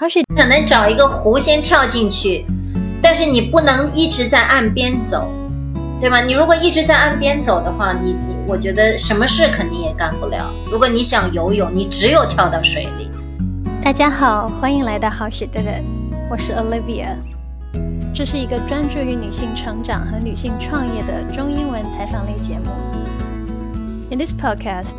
好许可能找一个湖先跳进去，但是你不能一直在岸边走，对吧？你如果一直在岸边走的话，你我觉得什么事肯定也干不了。如果你想游泳，你只有跳到水里。大家好，欢迎来到好许的人，我是 Olivia。这是一个专注于女性成长和女性创业的中英文采访类节目。In this podcast,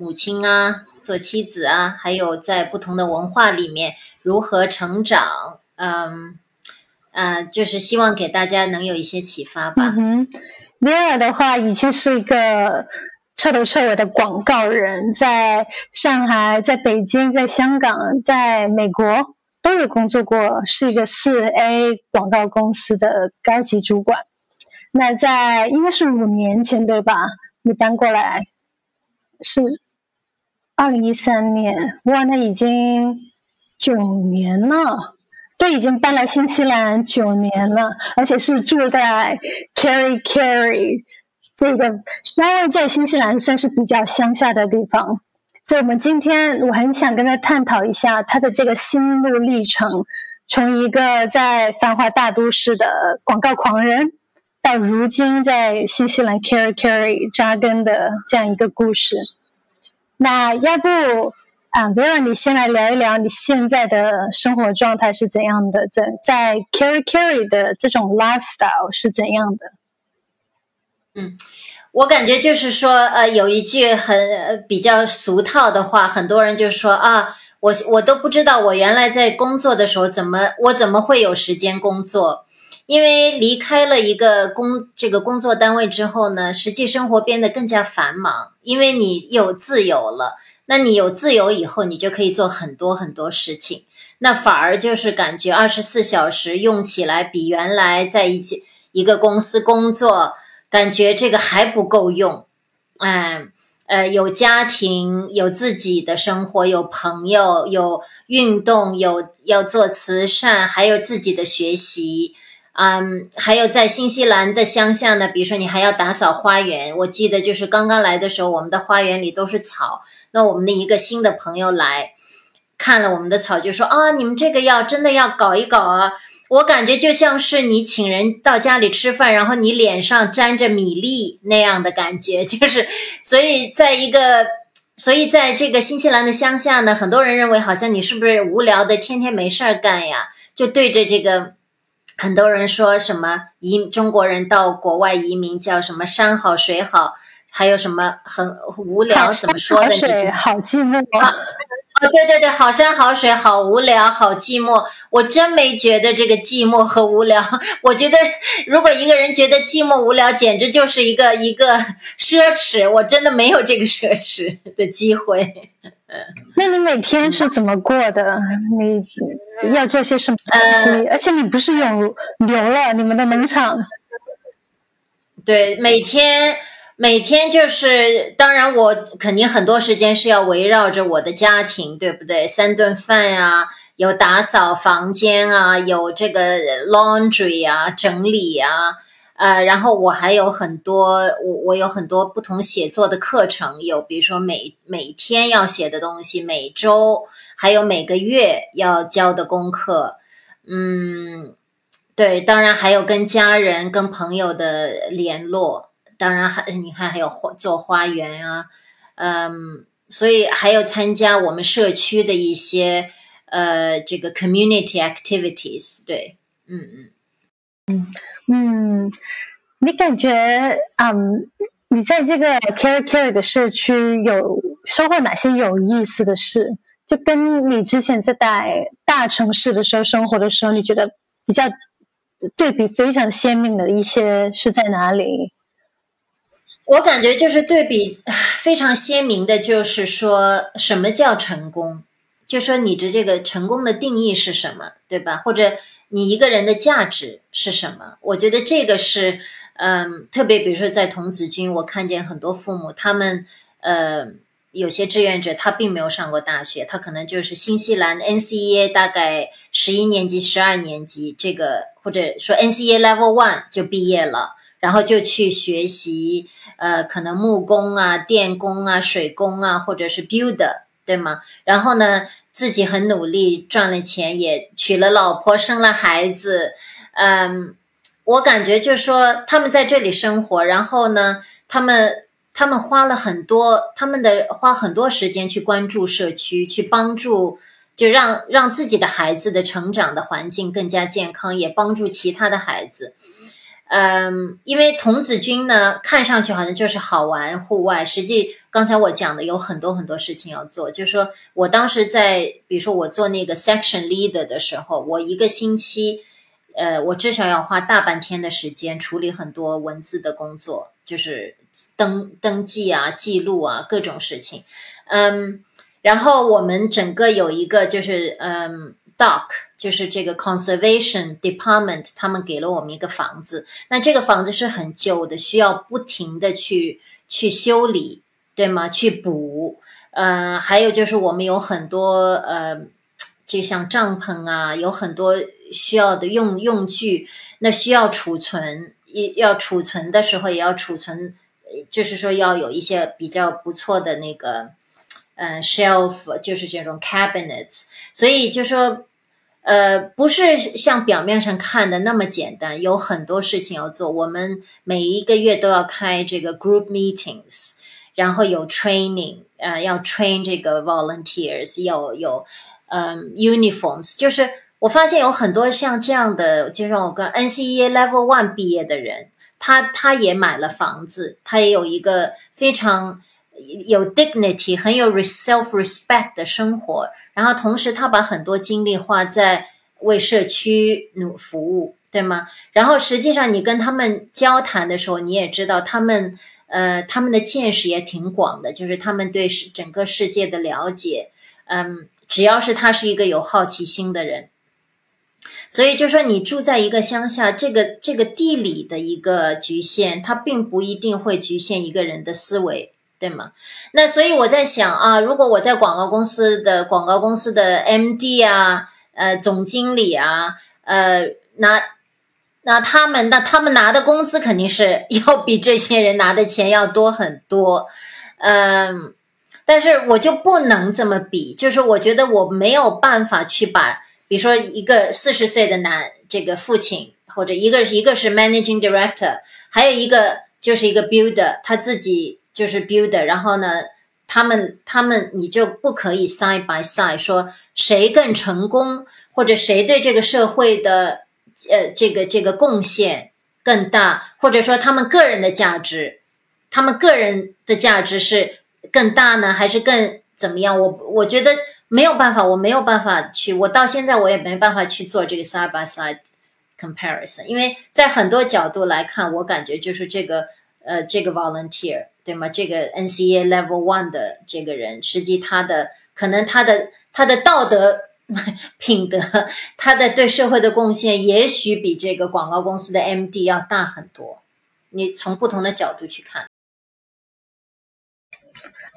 母亲啊、做妻子啊，还有在不同的文化里面。如何成长？嗯，呃，就是希望给大家能有一些启发吧。嗯哼，Vera 的话已经是一个彻头彻尾的广告人，在上海、在北京、在香港、在美国都有工作过，是一个四 A 广告公司的高级主管。那在应该是五年前对吧？你搬过来是二零一三年，哇，那已经。九年了，都已经搬来新西兰九年了，而且是住在 Carry Carry 这个稍微在新西兰算是比较乡下的地方。所以，我们今天我很想跟他探讨一下他的这个心路历程，从一个在繁华大都市的广告狂人，到如今在新西兰 Carry Carry 扎根的这样一个故事。那要不？啊，Vera，你先来聊一聊你现在的生活状态是怎样的？在在 Carry Carry 的这种 lifestyle 是怎样的？嗯，我感觉就是说，呃，有一句很比较俗套的话，很多人就说啊，我我都不知道我原来在工作的时候怎么我怎么会有时间工作？因为离开了一个工这个工作单位之后呢，实际生活变得更加繁忙，因为你有自由了。那你有自由以后，你就可以做很多很多事情。那反而就是感觉二十四小时用起来比原来在一起一个公司工作，感觉这个还不够用。嗯，呃，有家庭，有自己的生活，有朋友，有运动，有要做慈善，还有自己的学习。嗯，还有在新西兰的乡下呢，比如说你还要打扫花园。我记得就是刚刚来的时候，我们的花园里都是草。那我们的一个新的朋友来看了我们的草，就说啊，你们这个要真的要搞一搞啊！我感觉就像是你请人到家里吃饭，然后你脸上沾着米粒那样的感觉，就是所以在一个，所以在这个新西兰的乡下呢，很多人认为好像你是不是无聊的，天天没事儿干呀？就对着这个很多人说什么移中国人到国外移民叫什么山好水好。还有什么很无聊？怎么说的？水好寂寞啊！对对对，好山好水好无聊，好寂寞。我真没觉得这个寂寞和无聊。我觉得，如果一个人觉得寂寞无聊，简直就是一个一个奢侈。我真的没有这个奢侈的机会。那你每天是怎么过的？你要做些什么东西？而且你不是有牛了？你们的农场？对，每天。每天就是，当然我肯定很多时间是要围绕着我的家庭，对不对？三顿饭啊，有打扫房间啊，有这个 laundry 啊，整理啊，呃，然后我还有很多，我我有很多不同写作的课程，有比如说每每天要写的东西，每周还有每个月要交的功课，嗯，对，当然还有跟家人、跟朋友的联络。当然还你看还有花做花园啊，嗯，所以还有参加我们社区的一些呃这个 community activities，对，嗯嗯嗯嗯，你感觉嗯你在这个 Care Care 的社区有收获哪些有意思的事？就跟你之前在在大城市的时候生活的时候，你觉得比较对比非常鲜明的一些是在哪里？我感觉就是对比非常鲜明的，就是说什么叫成功？就说你的这个成功的定义是什么，对吧？或者你一个人的价值是什么？我觉得这个是，嗯，特别比如说在童子军，我看见很多父母，他们呃有些志愿者他并没有上过大学，他可能就是新西兰 NCEA 大概十一年级、十二年级这个，或者说 NCEA Level One 就毕业了。然后就去学习，呃，可能木工啊、电工啊、水工啊，或者是 builder，对吗？然后呢，自己很努力赚了钱，也娶了老婆，生了孩子。嗯，我感觉就是说，他们在这里生活，然后呢，他们他们花了很多，他们的花很多时间去关注社区，去帮助，就让让自己的孩子的成长的环境更加健康，也帮助其他的孩子。嗯，因为童子军呢，看上去好像就是好玩户外，实际刚才我讲的有很多很多事情要做。就是说我当时在，比如说我做那个 section leader 的时候，我一个星期，呃，我至少要花大半天的时间处理很多文字的工作，就是登登记啊、记录啊各种事情。嗯，然后我们整个有一个就是嗯。Dock 就是这个 conservation department，他们给了我们一个房子。那这个房子是很旧的，需要不停的去去修理，对吗？去补。嗯，还有就是我们有很多呃，就像帐篷啊，有很多需要的用用具，那需要储存，要储存的时候也要储存，就是说要有一些比较不错的那个，嗯，shelf，就是这种 cabinets。所以就说。呃，不是像表面上看的那么简单，有很多事情要做。我们每一个月都要开这个 group meetings，然后有 training，呃，要 train 这个 volunteers，要有嗯 uniforms。就是我发现有很多像这样的，就像我跟 NCEA Level One 毕业的人，他他也买了房子，他也有一个非常有 dignity、很有 self respect 的生活。然后同时，他把很多精力花在为社区努服务，对吗？然后实际上，你跟他们交谈的时候，你也知道他们，呃，他们的见识也挺广的，就是他们对世整个世界的了解，嗯，只要是他是一个有好奇心的人，所以就说你住在一个乡下，这个这个地理的一个局限，它并不一定会局限一个人的思维。对吗？那所以我在想啊，如果我在广告公司的广告公司的 MD 啊，呃，总经理啊，呃，拿那他们那他们拿的工资肯定是 要比这些人拿的钱要多很多，嗯，但是我就不能这么比，就是我觉得我没有办法去把，比如说一个四十岁的男这个父亲，或者一个一个是 managing director，还有一个就是一个 builder，他自己。就是 builder，然后呢，他们他们你就不可以 side by side 说谁更成功，或者谁对这个社会的呃这个这个贡献更大，或者说他们个人的价值，他们个人的价值是更大呢，还是更怎么样？我我觉得没有办法，我没有办法去，我到现在我也没办法去做这个 side by side comparison，因为在很多角度来看，我感觉就是这个呃这个 volunteer。对吗？这个 NCA Level One 的这个人，实际他的可能他的他的道德 品德，他的对社会的贡献，也许比这个广告公司的 MD 要大很多。你从不同的角度去看，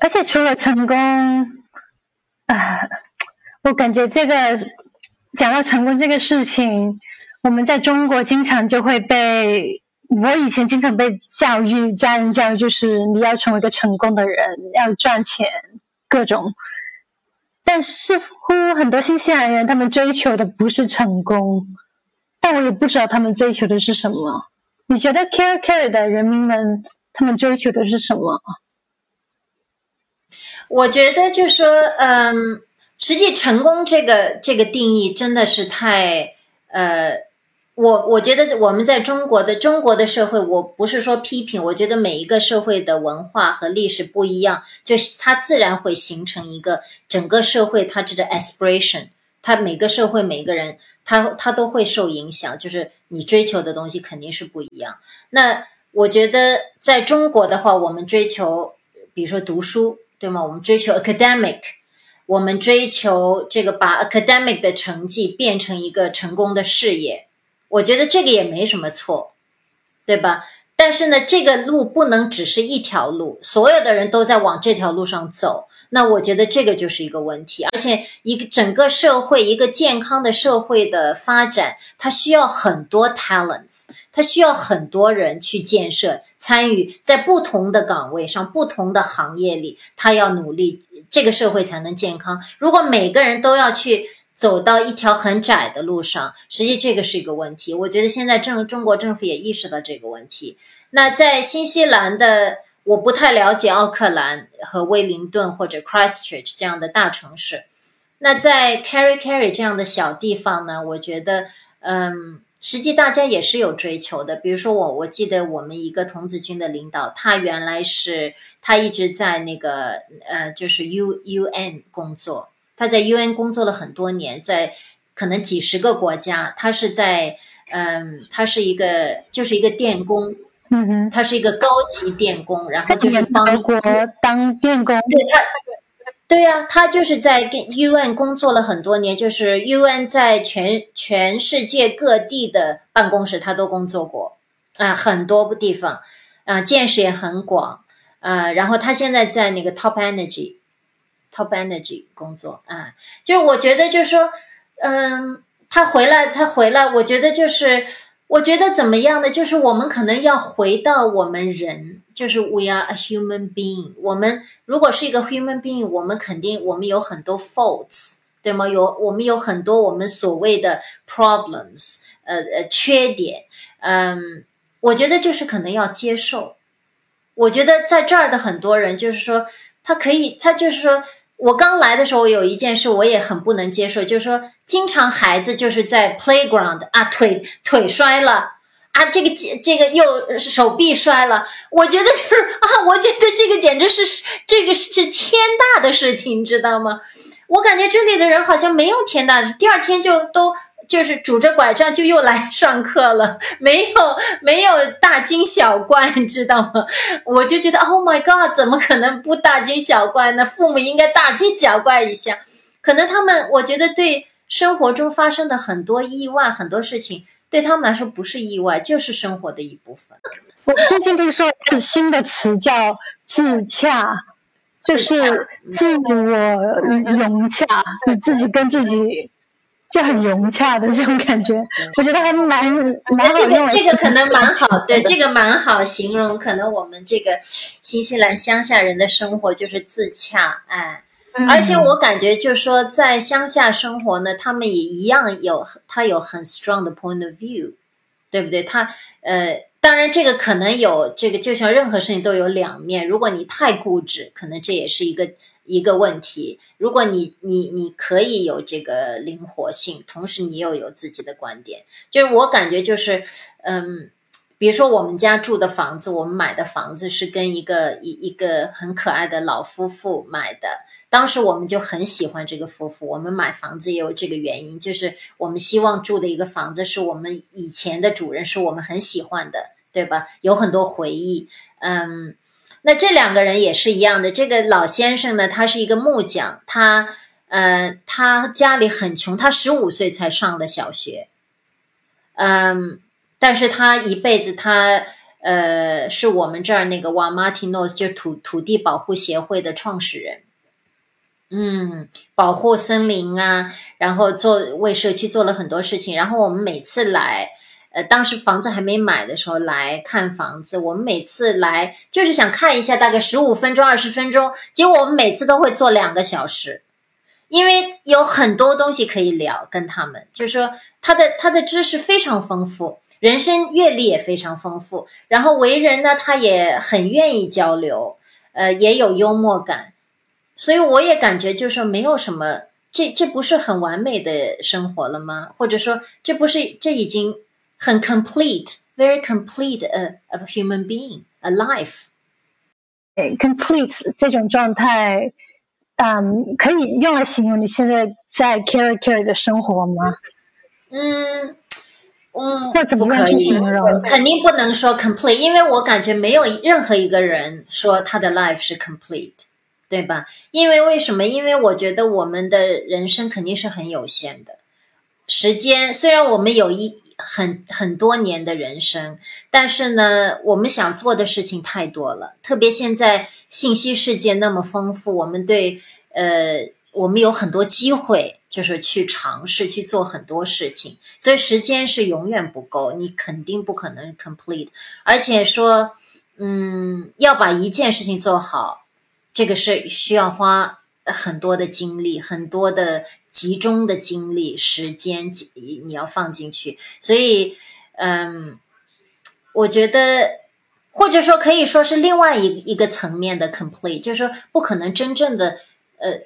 而且除了成功，啊，我感觉这个讲到成功这个事情，我们在中国经常就会被。我以前经常被教育，家人教育就是你要成为一个成功的人，要赚钱，各种。但似乎很多新西兰人他们追求的不是成功，但我也不知道他们追求的是什么。你觉得 Care Care 的人民们他们追求的是什么？我觉得就说，嗯，实际成功这个这个定义真的是太呃。我我觉得我们在中国的中国的社会，我不是说批评，我觉得每一个社会的文化和历史不一样，就是它自然会形成一个整个社会它这个 aspiration，它每个社会每个人他他都会受影响，就是你追求的东西肯定是不一样。那我觉得在中国的话，我们追求，比如说读书，对吗？我们追求 academic。我们追求这个把 academic 的成绩变成一个成功的事业，我觉得这个也没什么错，对吧？但是呢，这个路不能只是一条路，所有的人都在往这条路上走。那我觉得这个就是一个问题，而且一个整个社会一个健康的社会的发展，它需要很多 talents，它需要很多人去建设、参与，在不同的岗位上、不同的行业里，他要努力，这个社会才能健康。如果每个人都要去走到一条很窄的路上，实际这个是一个问题。我觉得现在政中国政府也意识到这个问题。那在新西兰的。我不太了解奥克兰和威灵顿或者 Christchurch 这样的大城市。那在 Carry Carry 这样的小地方呢？我觉得，嗯，实际大家也是有追求的。比如说，我我记得我们一个童子军的领导，他原来是他一直在那个呃，就是 U U N 工作。他在 U N 工作了很多年，在可能几十个国家。他是在嗯，他是一个就是一个电工。嗯哼，他是一个高级电工，然后就是帮国当电工。对他，对呀，他就是在跟 UN 工作了很多年，就是 UN 在全全世界各地的办公室他都工作过啊，很多个地方啊，见识也很广啊。然后他现在在那个 Top Top Energy 工作啊，就是我觉得就是说，嗯，他回来，他回来，我觉得就是。我觉得怎么样呢？就是我们可能要回到我们人，就是 we are a human being。我们如果是一个 human being，我们肯定我们有很多 faults，对吗？有我们有很多我们所谓的 problems，呃呃缺点。嗯，我觉得就是可能要接受。我觉得在这儿的很多人就是说，他可以，他就是说。我刚来的时候，有一件事我也很不能接受，就是说，经常孩子就是在 playground 啊，腿腿摔了啊，这个这个又手臂摔了，我觉得就是啊，我觉得这个简直是这个是天大的事情，你知道吗？我感觉这里的人好像没有天大的事，第二天就都。就是拄着拐杖就又来 上课了，没有没有大惊小怪，你知道吗？我就觉得，Oh my God，怎么可能不大惊小怪呢？父母应该大惊小怪一下。可能他们，我觉得对生活中发生的很多意外、很多事情，对他们来说不是意外，就是生活的一部分。我最近听说一个新的词叫自洽，就是自我融洽，你自己跟自己。就很融洽的这种感觉，我觉得还蛮蛮好用。这个可能蛮好，对，这个蛮好形容。可能我们这个新西兰乡下人的生活就是自洽，哎，而且我感觉就是说，在乡下生活呢，他们也一样有他有很 strong 的 point of view，对不对？他呃，当然这个可能有这个，就像任何事情都有两面。如果你太固执，可能这也是一个。一个问题，如果你你你可以有这个灵活性，同时你又有自己的观点，就是我感觉就是，嗯，比如说我们家住的房子，我们买的房子是跟一个一一个很可爱的老夫妇买的，当时我们就很喜欢这个夫妇，我们买房子也有这个原因，就是我们希望住的一个房子是我们以前的主人是我们很喜欢的，对吧？有很多回忆，嗯。那这两个人也是一样的。这个老先生呢，他是一个木匠，他，呃，他家里很穷，他十五岁才上的小学，嗯，但是他一辈子，他，呃，是我们这儿那个瓦马提诺斯，就土土地保护协会的创始人，嗯，保护森林啊，然后做为社区做了很多事情，然后我们每次来。呃，当时房子还没买的时候来看房子，我们每次来就是想看一下，大概十五分钟、二十分钟，结果我们每次都会坐两个小时，因为有很多东西可以聊，跟他们就是说他的他的知识非常丰富，人生阅历也非常丰富，然后为人呢，他也很愿意交流，呃，也有幽默感，所以我也感觉就是说没有什么，这这不是很完美的生活了吗？或者说这不是这已经。很 complete, very complete a of human being, a life. complete 这种状态，嗯，可以用来形容你现在在 Carry Carry 的生活吗？嗯嗯，或怎么样去形容？肯定不能说 complete，因为我感觉没有任何一个人说他的 life 是 complete。对吧？因为为什么？因为我觉得我们的人生肯定是很有限的，时间虽然我们有一很很多年的人生，但是呢，我们想做的事情太多了。特别现在信息世界那么丰富，我们对呃，我们有很多机会，就是去尝试去做很多事情，所以时间是永远不够，你肯定不可能 complete。而且说，嗯，要把一件事情做好。这个是需要花很多的精力，很多的集中的精力、时间，你要放进去。所以，嗯，我觉得，或者说可以说是另外一一个层面的 complete，就是说不可能真正的呃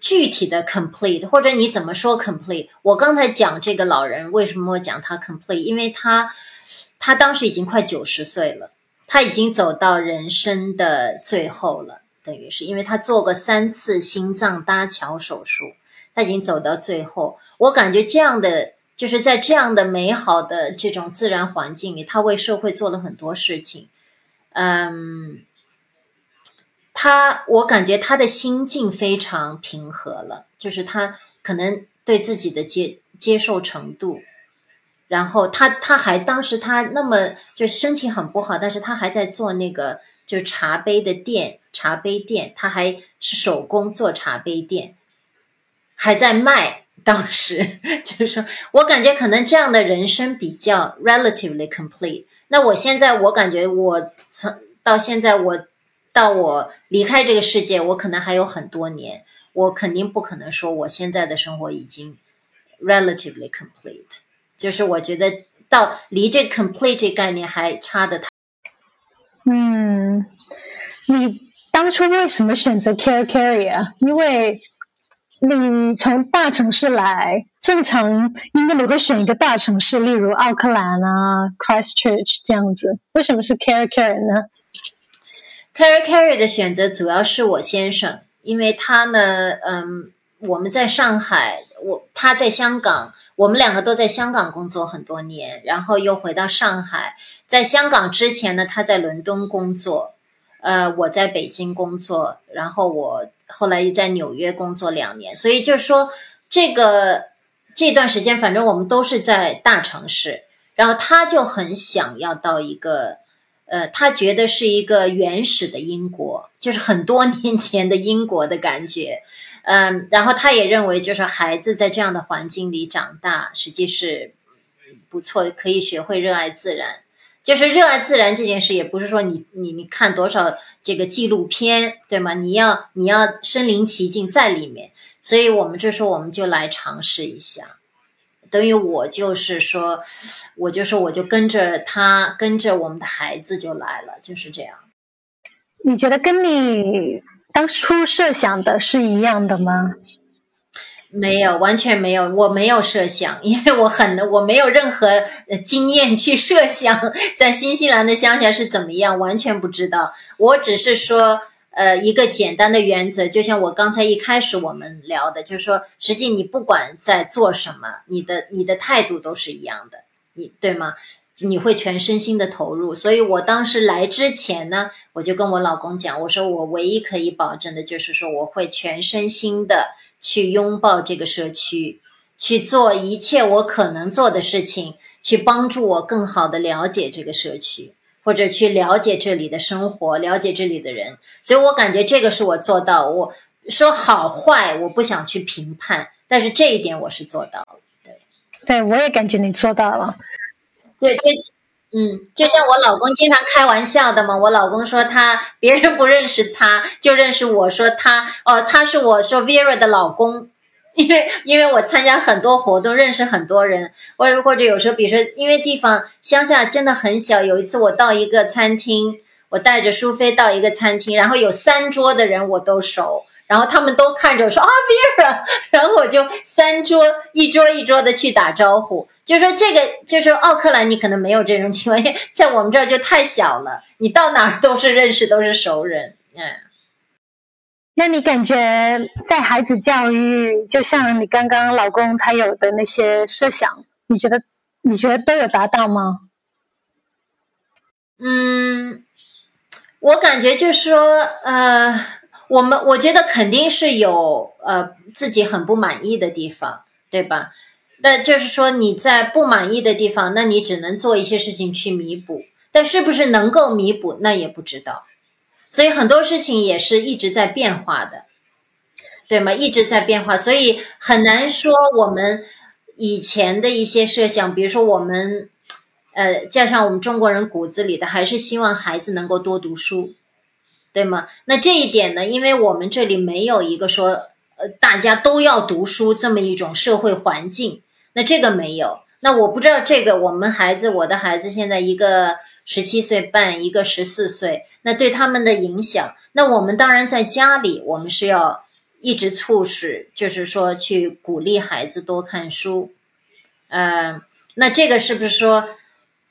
具体的 complete，或者你怎么说 complete？我刚才讲这个老人为什么我讲他 complete？因为他他当时已经快九十岁了，他已经走到人生的最后了。等于是因为他做过三次心脏搭桥手术，他已经走到最后。我感觉这样的就是在这样的美好的这种自然环境里，他为社会做了很多事情。嗯，他我感觉他的心境非常平和了，就是他可能对自己的接接受程度，然后他他还当时他那么就身体很不好，但是他还在做那个。就茶杯的店，茶杯店，他还是手工做茶杯店，还在卖。当时就是说，我感觉可能这样的人生比较 relatively complete。那我现在，我感觉我从到现在，我到我离开这个世界，我可能还有很多年，我肯定不可能说我现在的生活已经 relatively complete。就是我觉得到离这 complete 这概念还差的太。嗯，你当初为什么选择 Care Carry 啊？因为你从大城市来，正常应该你会选一个大城市，例如奥克兰啊、Christchurch 这样子。为什么是 Care Carry 呢？Care Carry 的选择主要是我先生，因为他呢，嗯，我们在上海，我他在香港。我们两个都在香港工作很多年，然后又回到上海。在香港之前呢，他在伦敦工作，呃，我在北京工作，然后我后来又在纽约工作两年。所以就是说，这个这段时间，反正我们都是在大城市。然后他就很想要到一个，呃，他觉得是一个原始的英国，就是很多年前的英国的感觉。嗯，然后他也认为，就是孩子在这样的环境里长大，实际是不错，可以学会热爱自然。就是热爱自然这件事，也不是说你你你看多少这个纪录片，对吗？你要你要身临其境在里面。所以我们这时候我们就来尝试一下，等于我就是说，我就说我就跟着他，跟着我们的孩子就来了，就是这样。你觉得跟你？当初设想的是一样的吗？没有，完全没有，我没有设想，因为我很我没有任何经验去设想 在新西兰的乡下是怎么样，完全不知道。我只是说，呃，一个简单的原则，就像我刚才一开始我们聊的，就是说，实际你不管在做什么，你的你的态度都是一样的，你对吗？你会全身心的投入，所以我当时来之前呢，我就跟我老公讲，我说我唯一可以保证的就是说，我会全身心的去拥抱这个社区，去做一切我可能做的事情，去帮助我更好的了解这个社区，或者去了解这里的生活，了解这里的人。所以我感觉这个是我做到。我说好坏，我不想去评判，但是这一点我是做到了。对，对我也感觉你做到了。对，就嗯，就像我老公经常开玩笑的嘛。我老公说他别人不认识他，就认识我说他哦，他是我说 Vera 的老公，因为因为我参加很多活动，认识很多人。或或者有时候，比如说，因为地方乡下真的很小。有一次我到一个餐厅，我带着苏菲到一个餐厅，然后有三桌的人我都熟。然后他们都看着我说啊，Vera，然后我就三桌一桌一桌的去打招呼，就说这个就是奥克兰，你可能没有这种情况，在我们这儿就太小了，你到哪儿都是认识，都是熟人，嗯。那你感觉在孩子教育，就像你刚刚老公他有的那些设想，你觉得你觉得都有达到吗？嗯，我感觉就是说，呃。我们我觉得肯定是有呃自己很不满意的地方，对吧？那就是说你在不满意的地方，那你只能做一些事情去弥补，但是不是能够弥补，那也不知道。所以很多事情也是一直在变化的，对吗？一直在变化，所以很难说我们以前的一些设想，比如说我们呃，加上我们中国人骨子里的，还是希望孩子能够多读书。对吗？那这一点呢？因为我们这里没有一个说，呃，大家都要读书这么一种社会环境，那这个没有。那我不知道这个，我们孩子，我的孩子现在一个十七岁半，一个十四岁，那对他们的影响，那我们当然在家里，我们是要一直促使，就是说去鼓励孩子多看书。嗯，那这个是不是说，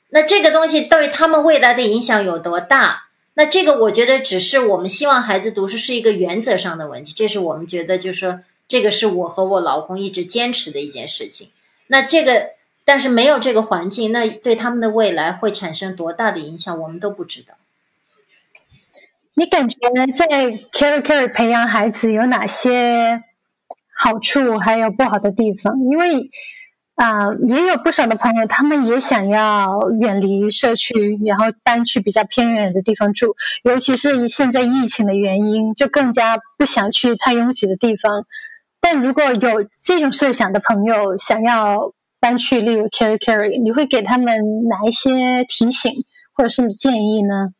那这个东西对他们未来的影响有多大？那这个我觉得只是我们希望孩子读书是一个原则上的问题，这是我们觉得就是说这个是我和我老公一直坚持的一件事情。那这个但是没有这个环境，那对他们的未来会产生多大的影响，我们都不知道。你感觉在 care care 培养孩子有哪些好处，还有不好的地方？因为。啊，也有不少的朋友，他们也想要远离社区，然后搬去比较偏远的地方住。尤其是现在疫情的原因，就更加不想去太拥挤的地方。但如果有这种设想的朋友想要搬去，例如 Carry Carry，你会给他们哪一些提醒或者是你建议呢？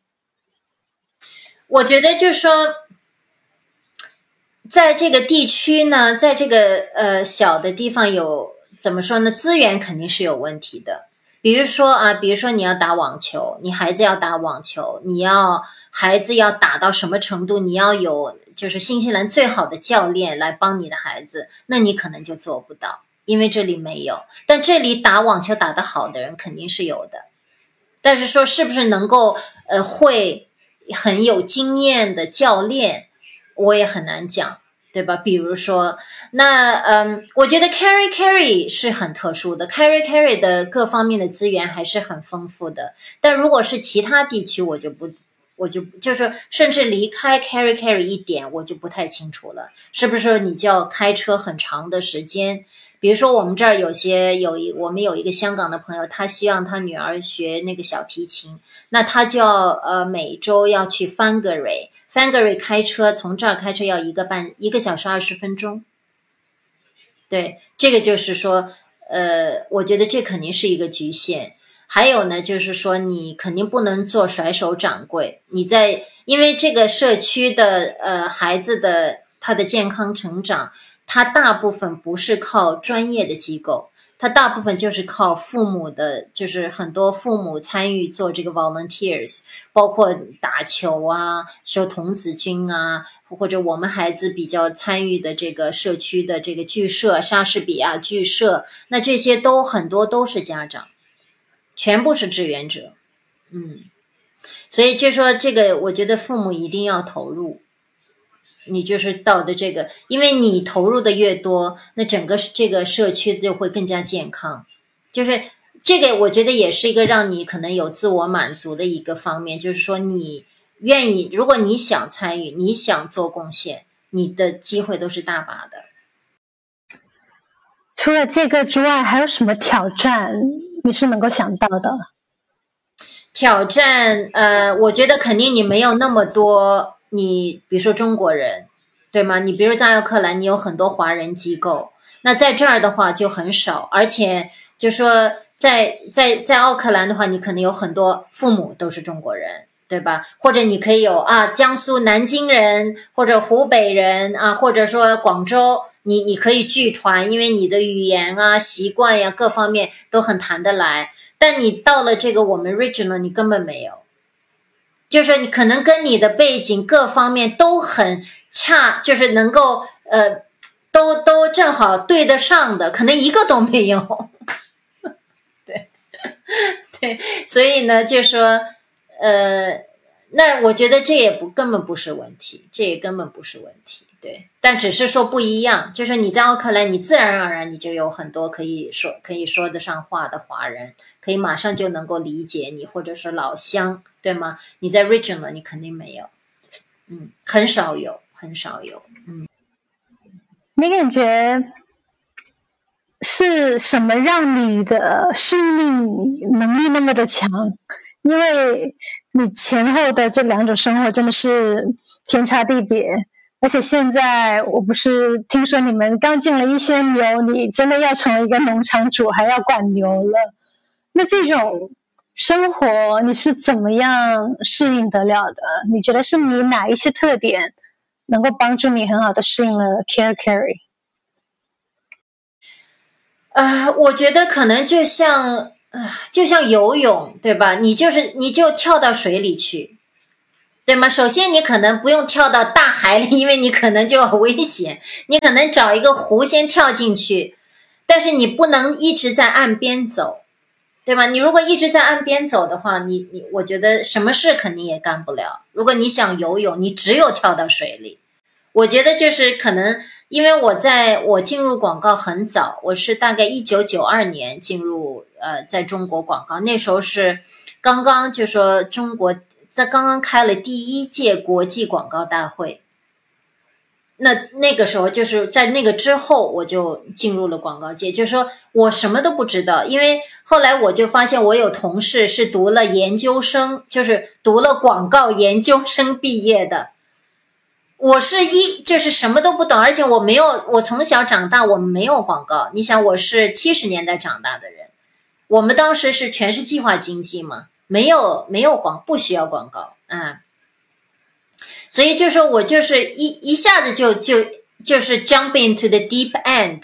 我觉得就是说，在这个地区呢，在这个呃小的地方有。怎么说呢？资源肯定是有问题的。比如说啊，比如说你要打网球，你孩子要打网球，你要孩子要打到什么程度？你要有就是新西兰最好的教练来帮你的孩子，那你可能就做不到，因为这里没有。但这里打网球打得好的人肯定是有的，但是说是不是能够呃会很有经验的教练，我也很难讲。对吧？比如说，那嗯，我觉得 Carry Carry 是很特殊的，Carry Carry 的各方面的资源还是很丰富的。但如果是其他地区，我就不，我就就是甚至离开 Carry Carry 一点，我就不太清楚了。是不是你就要开车很长的时间？比如说我们这儿有些有一，我们有一个香港的朋友，他希望他女儿学那个小提琴，那他就要呃每周要去 f f a n g a r y 开车从这儿开车要一个半一个小时二十分钟，对，这个就是说，呃，我觉得这肯定是一个局限。还有呢，就是说你肯定不能做甩手掌柜。你在因为这个社区的呃孩子的他的健康成长，他大部分不是靠专业的机构。他大部分就是靠父母的，就是很多父母参与做这个 volunteers，包括打球啊、说童子军啊，或者我们孩子比较参与的这个社区的这个剧社、莎士比亚剧社，那这些都很多都是家长，全部是志愿者，嗯，所以就说这个，我觉得父母一定要投入。你就是到的这个，因为你投入的越多，那整个这个社区就会更加健康。就是这个，我觉得也是一个让你可能有自我满足的一个方面。就是说，你愿意，如果你想参与，你想做贡献，你的机会都是大把的。除了这个之外，还有什么挑战你是能够想到的？挑战，呃，我觉得肯定你没有那么多。你比如说中国人，对吗？你比如在奥克兰，你有很多华人机构，那在这儿的话就很少，而且就说在在在奥克兰的话，你可能有很多父母都是中国人，对吧？或者你可以有啊，江苏南京人，或者湖北人啊，或者说广州，你你可以聚团，因为你的语言啊、习惯呀各方面都很谈得来。但你到了这个我们 regional，你根本没有。就是你可能跟你的背景各方面都很恰，就是能够呃，都都正好对得上的，可能一个都没有。对，对，所以呢，就说呃，那我觉得这也不根本不是问题，这也根本不是问题。对，但只是说不一样，就是你在奥克兰，你自然而然你就有很多可以说可以说得上话的华人，可以马上就能够理解你，或者是老乡，对吗？你在 regional，你肯定没有，嗯，很少有，很少有。嗯，你感觉是什么让你的适应能力那么的强？因为你前后的这两种生活真的是天差地别，而且现在我不是听说你们刚进了一些牛，你真的要成为一个农场主，还要管牛了。那这种生活你是怎么样适应得了的？你觉得是你哪一些特点能够帮助你很好的适应了 care carry？啊，我觉得可能就像。啊，就像游泳，对吧？你就是你就跳到水里去，对吗？首先你可能不用跳到大海里，因为你可能就很危险。你可能找一个湖先跳进去，但是你不能一直在岸边走，对吗？你如果一直在岸边走的话，你你我觉得什么事肯定也干不了。如果你想游泳，你只有跳到水里。我觉得就是可能。因为我在我进入广告很早，我是大概一九九二年进入呃，在中国广告，那时候是刚刚就说中国在刚刚开了第一届国际广告大会，那那个时候就是在那个之后我就进入了广告界，就是说我什么都不知道，因为后来我就发现我有同事是读了研究生，就是读了广告研究生毕业的。我是一就是什么都不懂，而且我没有，我从小长大我们没有广告。你想，我是七十年代长大的人，我们当时是全是计划经济嘛，没有没有广，不需要广告啊。所以就说我就是一一下子就就就是 jump into the deep end，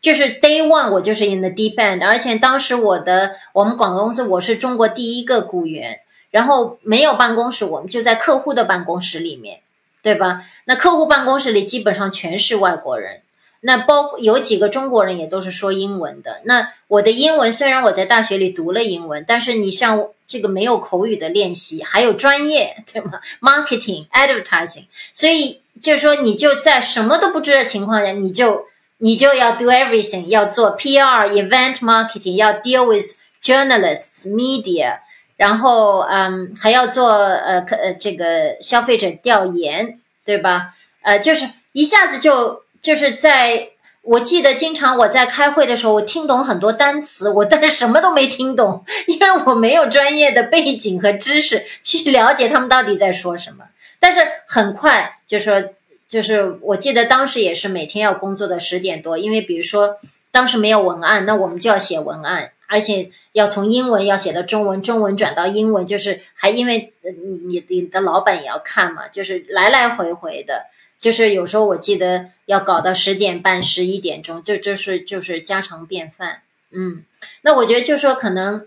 就是 day one 我就是 in the deep end，而且当时我的我们广告公司我是中国第一个雇员，然后没有办公室，我们就在客户的办公室里面。对吧？那客户办公室里基本上全是外国人，那包有几个中国人也都是说英文的。那我的英文虽然我在大学里读了英文，但是你像这个没有口语的练习，还有专业，对吗？Marketing, advertising，所以就是说你就在什么都不知的情况下，你就你就要 do everything，要做 PR, event marketing，要 deal with journalists, media。然后，嗯，还要做呃，可呃，这个消费者调研，对吧？呃，就是一下子就就是在，我记得经常我在开会的时候，我听懂很多单词，我但是什么都没听懂，因为我没有专业的背景和知识去了解他们到底在说什么。但是很快就说，就是我记得当时也是每天要工作的十点多，因为比如说当时没有文案，那我们就要写文案。而且要从英文要写到中文，中文转到英文，就是还因为你你你的老板也要看嘛，就是来来回回的，就是有时候我记得要搞到十点半、十一点钟，就就是就是家常便饭。嗯，那我觉得就说可能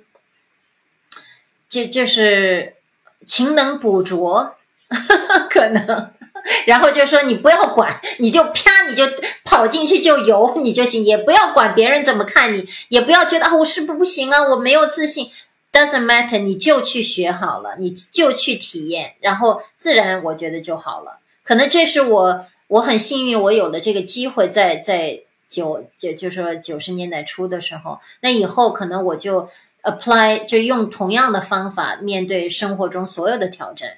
就就是勤能补拙，可能。然后就说你不要管，你就啪你就跑进去就游你就行，也不要管别人怎么看你，也不要觉得啊我是不是不行啊，我没有自信，doesn't matter，你就去学好了，你就去体验，然后自然我觉得就好了。可能这是我我很幸运，我有了这个机会，在在九就就说九十年代初的时候，那以后可能我就 apply 就用同样的方法面对生活中所有的挑战。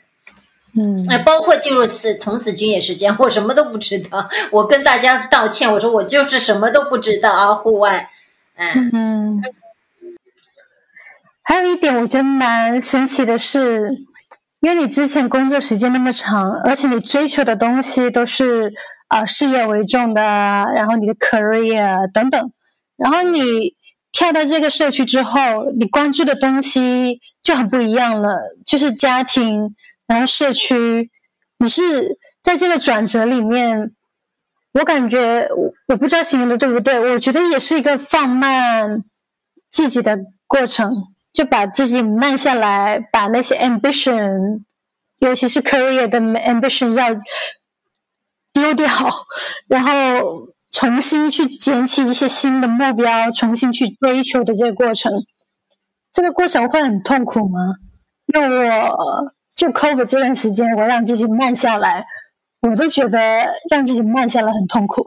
嗯，那包括进入此童子军也是这样，我什么都不知道，我跟大家道歉，我说我就是什么都不知道啊，户外，嗯嗯。还有一点我觉得蛮神奇的是，因为你之前工作时间那么长，而且你追求的东西都是啊事业为重的，然后你的 career 等等，然后你跳到这个社区之后，你关注的东西就很不一样了，就是家庭。然后社区，你是在这个转折里面，我感觉我我不知道形容的对不对，我觉得也是一个放慢自己的过程，就把自己慢下来，把那些 ambition，尤其是 career 的 ambition 要丢掉，然后重新去捡起一些新的目标，重新去追求的这个过程，这个过程会很痛苦吗？因为我。就 cover 这段时间，我让自己慢下来，我都觉得让自己慢下来很痛苦。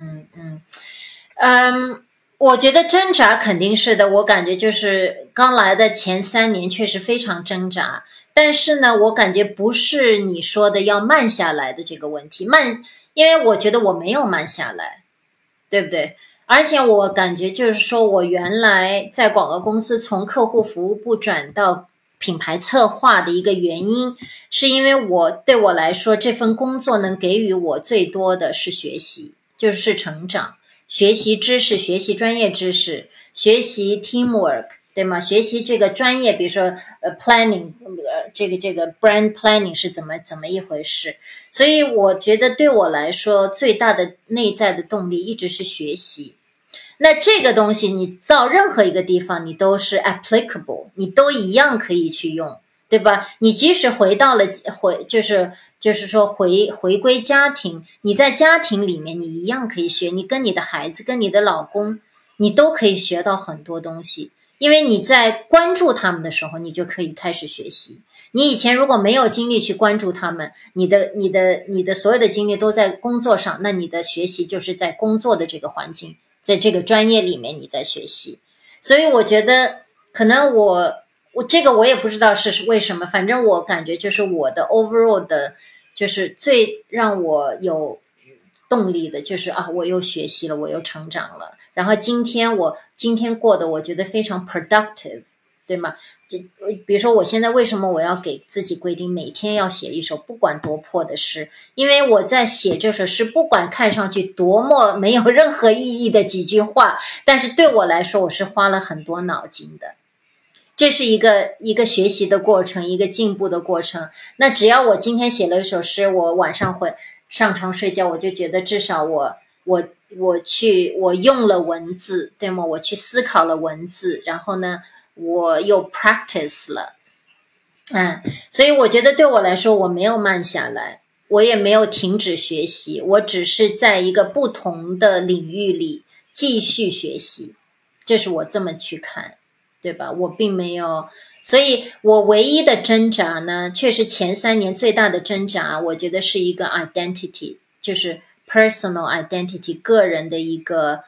嗯嗯嗯，我觉得挣扎肯定是的。我感觉就是刚来的前三年确实非常挣扎，但是呢，我感觉不是你说的要慢下来的这个问题，慢，因为我觉得我没有慢下来，对不对？而且我感觉就是说，我原来在广告公司从客户服务部转到品牌策划的一个原因，是因为我对我来说，这份工作能给予我最多的是学习，就是成长，学习知识，学习专业知识，学习 teamwork，对吗？学习这个专业，比如说呃 planning，呃这个这个 brand planning 是怎么怎么一回事？所以我觉得对我来说，最大的内在的动力一直是学习。那这个东西，你到任何一个地方，你都是 applicable，你都一样可以去用，对吧？你即使回到了回，就是就是说回回归家庭，你在家庭里面，你一样可以学。你跟你的孩子，跟你的老公，你都可以学到很多东西，因为你在关注他们的时候，你就可以开始学习。你以前如果没有精力去关注他们，你的你的你的所有的精力都在工作上，那你的学习就是在工作的这个环境。在这个专业里面，你在学习，所以我觉得可能我我这个我也不知道是为什么，反正我感觉就是我的 overall 的，就是最让我有动力的，就是啊，我又学习了，我又成长了，然后今天我今天过得我觉得非常 productive，对吗？这比如说，我现在为什么我要给自己规定每天要写一首不管多破的诗？因为我在写这首诗，不管看上去多么没有任何意义的几句话，但是对我来说，我是花了很多脑筋的。这是一个一个学习的过程，一个进步的过程。那只要我今天写了一首诗，我晚上会上床睡觉，我就觉得至少我我我去我用了文字，对吗？我去思考了文字，然后呢？我又 practice 了，嗯，所以我觉得对我来说，我没有慢下来，我也没有停止学习，我只是在一个不同的领域里继续学习，这是我这么去看，对吧？我并没有，所以我唯一的挣扎呢，确实前三年最大的挣扎，我觉得是一个 identity，就是 personal identity，个人的一个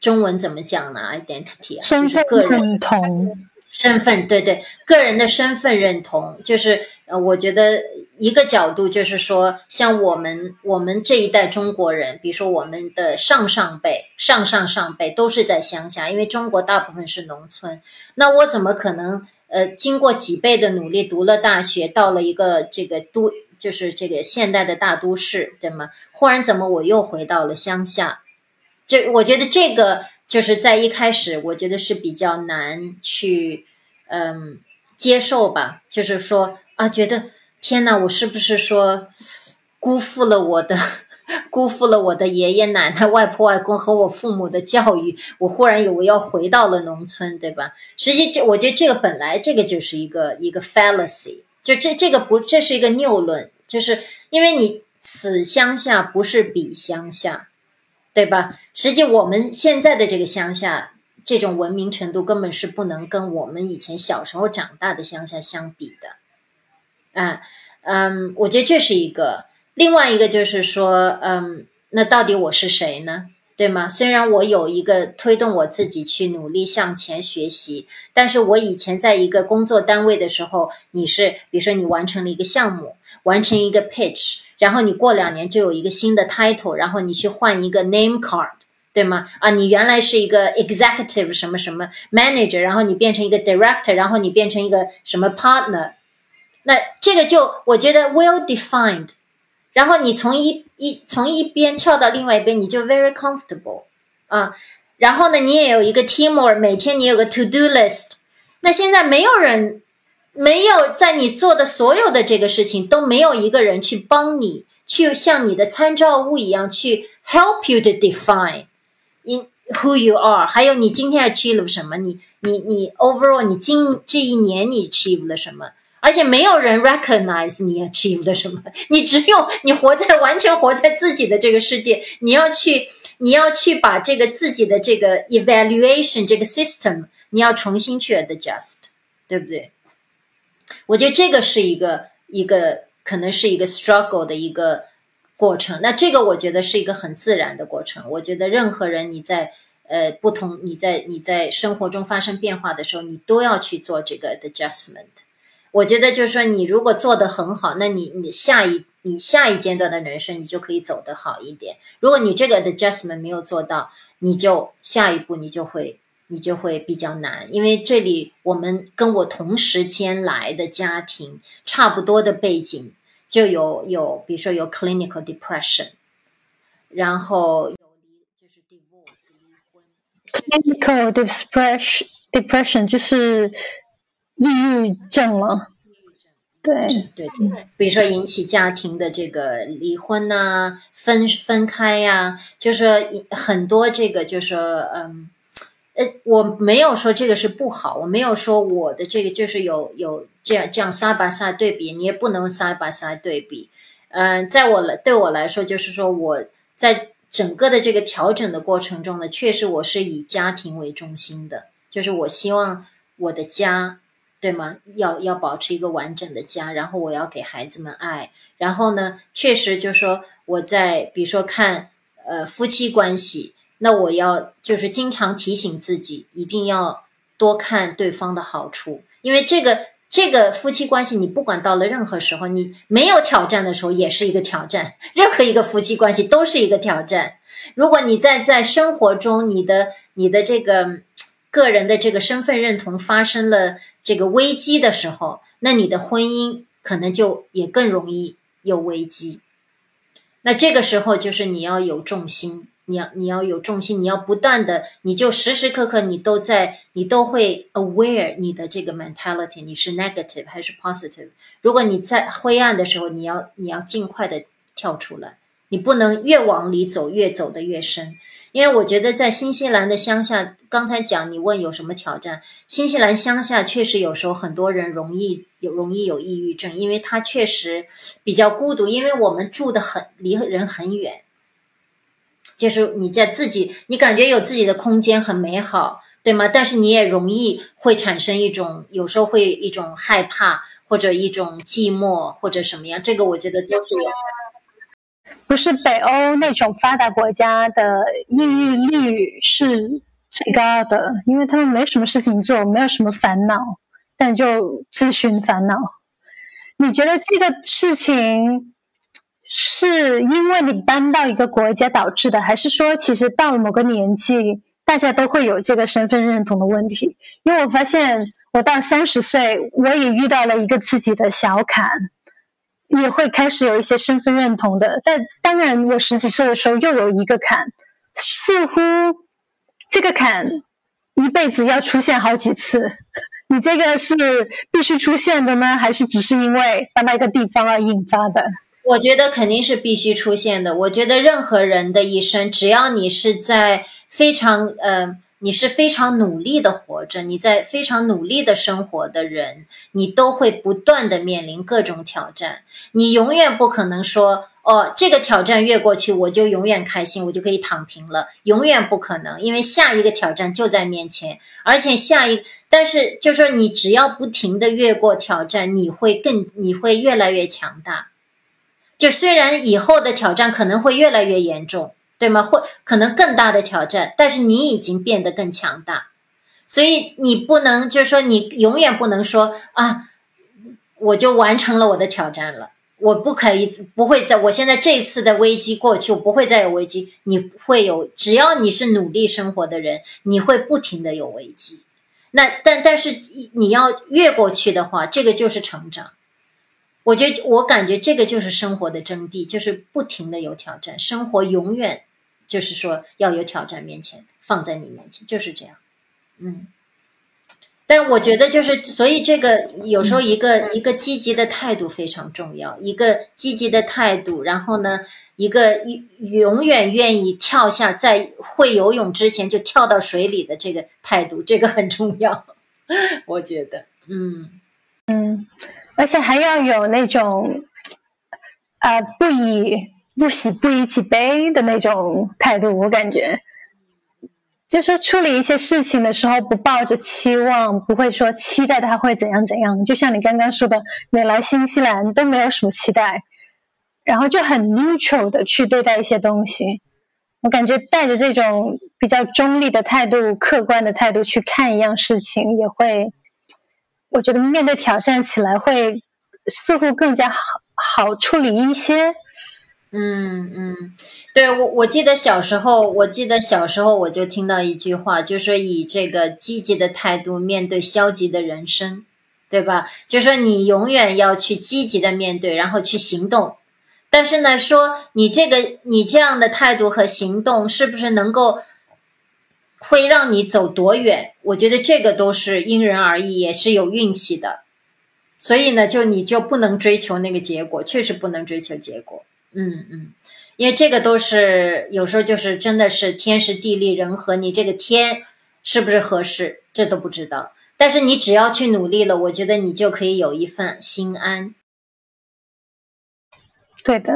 中文怎么讲呢？identity 啊，就是个人认同。身份对对，个人的身份认同就是呃，我觉得一个角度就是说，像我们我们这一代中国人，比如说我们的上上辈、上上上辈都是在乡下，因为中国大部分是农村。那我怎么可能呃，经过几辈的努力读了大学，到了一个这个都就是这个现代的大都市，对吗？忽然怎么我又回到了乡下？就我觉得这个。就是在一开始，我觉得是比较难去，嗯，接受吧。就是说啊，觉得天哪，我是不是说辜负了我的，辜负了我的爷爷奶奶、外婆外公和我父母的教育？我忽然以为要回到了农村，对吧？实际这，我觉得这个本来这个就是一个一个 fallacy，就这这个不，这是一个谬论，就是因为你此乡下不是彼乡下。对吧？实际我们现在的这个乡下，这种文明程度根本是不能跟我们以前小时候长大的乡下相比的。嗯嗯，我觉得这是一个。另外一个就是说，嗯，那到底我是谁呢？对吗？虽然我有一个推动我自己去努力向前学习，但是我以前在一个工作单位的时候，你是比如说你完成了一个项目，完成一个 pitch。然后你过两年就有一个新的 title，然后你去换一个 name card，对吗？啊，你原来是一个 executive 什么什么 manager，然后你变成一个 director，然后你变成一个什么 partner，那这个就我觉得 well defined。然后你从一一从一边跳到另外一边，你就 very comfortable 啊。然后呢，你也有一个 teamwork，每天你有个 to do list。那现在没有人。没有在你做的所有的这个事情都没有一个人去帮你，去像你的参照物一样去 help you to define in who you are。还有你今天 achieve 了什么？你你你 overall 你今这一年你 achieve 了什么？而且没有人 recognize 你 achieve 了什么。你只有你活在完全活在自己的这个世界，你要去你要去把这个自己的这个 evaluation 这个 system 你要重新去 adjust，对不对？我觉得这个是一个一个可能是一个 struggle 的一个过程。那这个我觉得是一个很自然的过程。我觉得任何人你在呃不同你在你在生活中发生变化的时候，你都要去做这个 adjustment。我觉得就是说，你如果做得很好，那你你下一你下一阶段的人生，你就可以走得好一点。如果你这个 adjustment 没有做到，你就下一步你就会你就会比较难，因为这里我们跟我同时间来的家庭差不多的背景，就有有比如说有 clinical depression，然后有就是 divorce 离婚，clinical depression depression 就是抑郁症了。对对对，比如说引起家庭的这个离婚呐、分分开呀，就是很多这个，就是，嗯，呃，我没有说这个是不好，我没有说我的这个就是有有这样这样撒把撒对比，你也不能撒把撒对比。嗯，在我来对我来说，就是说我在整个的这个调整的过程中呢，确实我是以家庭为中心的，就是我希望我的家。对吗？要要保持一个完整的家，然后我要给孩子们爱，然后呢，确实就是说我在比如说看呃夫妻关系，那我要就是经常提醒自己，一定要多看对方的好处，因为这个这个夫妻关系，你不管到了任何时候，你没有挑战的时候也是一个挑战，任何一个夫妻关系都是一个挑战。如果你在在生活中，你的你的这个个人的这个身份认同发生了。这个危机的时候，那你的婚姻可能就也更容易有危机。那这个时候就是你要有重心，你要你要有重心，你要不断的，你就时时刻刻你都在，你都会 aware 你的这个 mentality，你是 negative 还是 positive？如果你在灰暗的时候，你要你要尽快的跳出来，你不能越往里走越走的越深。因为我觉得在新西兰的乡下，刚才讲你问有什么挑战，新西兰乡下确实有时候很多人容易有容易有抑郁症，因为他确实比较孤独，因为我们住的很离人很远，就是你在自己，你感觉有自己的空间很美好，对吗？但是你也容易会产生一种有时候会一种害怕或者一种寂寞或者什么样，这个我觉得都是有。不是北欧那种发达国家的抑郁率是最高的，因为他们没什么事情做，没有什么烦恼，但就自寻烦恼。你觉得这个事情是因为你搬到一个国家导致的，还是说其实到了某个年纪，大家都会有这个身份认同的问题？因为我发现我到三十岁，我也遇到了一个自己的小坎。也会开始有一些身份认同的，但当然，我十几岁的时候又有一个坎，似乎这个坎一辈子要出现好几次。你这个是必须出现的呢，还是只是因为搬到一个地方而引发的？我觉得肯定是必须出现的。我觉得任何人的一生，只要你是在非常呃。你是非常努力的活着，你在非常努力的生活的人，你都会不断的面临各种挑战。你永远不可能说，哦，这个挑战越过去，我就永远开心，我就可以躺平了，永远不可能，因为下一个挑战就在面前，而且下一，但是就是说你只要不停的越过挑战，你会更，你会越来越强大。就虽然以后的挑战可能会越来越严重。对吗？会可能更大的挑战，但是你已经变得更强大，所以你不能就是说你永远不能说啊，我就完成了我的挑战了，我不可以不会在我现在这一次的危机过去，我不会再有危机。你会有，只要你是努力生活的人，你会不停的有危机。那但但是你要越过去的话，这个就是成长。我觉得我感觉这个就是生活的真谛，就是不停的有挑战，生活永远。就是说，要有挑战面前放在你面前，就是这样，嗯。但是我觉得，就是所以这个有时候一个一个积极的态度非常重要，一个积极的态度，然后呢，一个永远愿意跳下，在会游泳之前就跳到水里的这个态度，这个很重要。我觉得，嗯嗯，而且还要有那种呃，不以。不喜不以己悲的那种态度，我感觉，就说处理一些事情的时候，不抱着期望，不会说期待他会怎样怎样。就像你刚刚说的，你来新西兰都没有什么期待，然后就很 neutral 的去对待一些东西。我感觉带着这种比较中立的态度、客观的态度去看一样事情，也会我觉得面对挑战起来会似乎更加好好处理一些。嗯嗯，对我我记得小时候，我记得小时候我就听到一句话，就说以这个积极的态度面对消极的人生，对吧？就说你永远要去积极的面对，然后去行动。但是呢，说你这个你这样的态度和行动是不是能够会让你走多远？我觉得这个都是因人而异，也是有运气的。所以呢，就你就不能追求那个结果，确实不能追求结果。嗯嗯，因为这个都是有时候就是真的是天时地利人和，你这个天是不是合适，这都不知道。但是你只要去努力了，我觉得你就可以有一份心安。对的，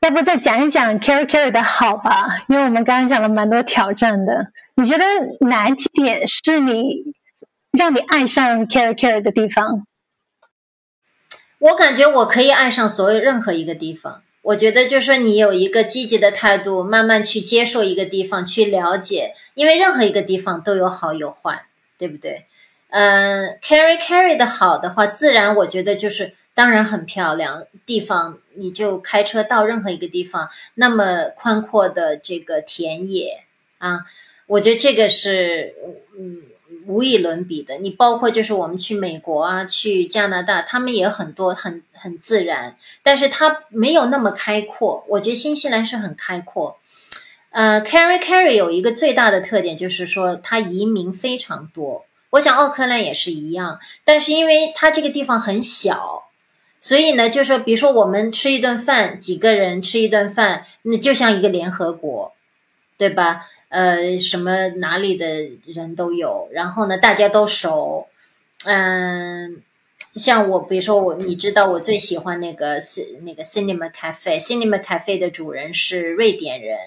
要不再讲一讲 Carry Carry 的好吧？因为我们刚刚讲了蛮多挑战的，你觉得哪几点是你让你爱上 Carry Carry 的地方？我感觉我可以爱上所有任何一个地方。我觉得就是你有一个积极的态度，慢慢去接受一个地方，去了解，因为任何一个地方都有好有坏，对不对？嗯，Carry Carry 的好的话，自然我觉得就是当然很漂亮地方，你就开车到任何一个地方，那么宽阔的这个田野啊，我觉得这个是嗯。无以伦比的，你包括就是我们去美国啊，去加拿大，他们也很多很很自然，但是它没有那么开阔。我觉得新西兰是很开阔。呃，Carry Carry 有一个最大的特点就是说它移民非常多，我想奥克兰也是一样，但是因为它这个地方很小，所以呢，就说比如说我们吃一顿饭，几个人吃一顿饭，那就像一个联合国，对吧？呃，什么哪里的人都有，然后呢，大家都熟，嗯，像我，比如说我，你知道我最喜欢那个那个 Cinema Cafe，Cinema Cafe 的主人是瑞典人，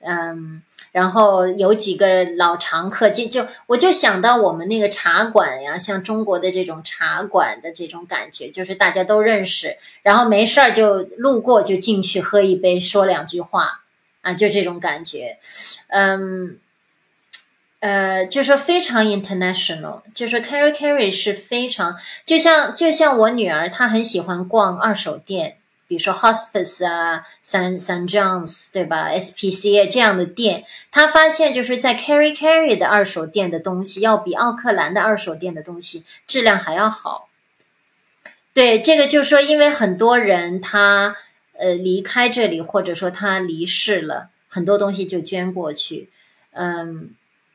嗯，然后有几个老常客，就就我就想到我们那个茶馆呀，像中国的这种茶馆的这种感觉，就是大家都认识，然后没事儿就路过就进去喝一杯，说两句话。啊，就这种感觉，嗯，呃，就说非常 international，就说 Carry Carry 是非常，就像就像我女儿，她很喜欢逛二手店，比如说 Hospice 啊、San San John's 对吧？SPCA 这样的店，她发现就是在 Carry Carry 的二手店的东西，要比奥克兰的二手店的东西质量还要好。对，这个就说，因为很多人他。呃，离开这里，或者说他离世了，很多东西就捐过去，嗯，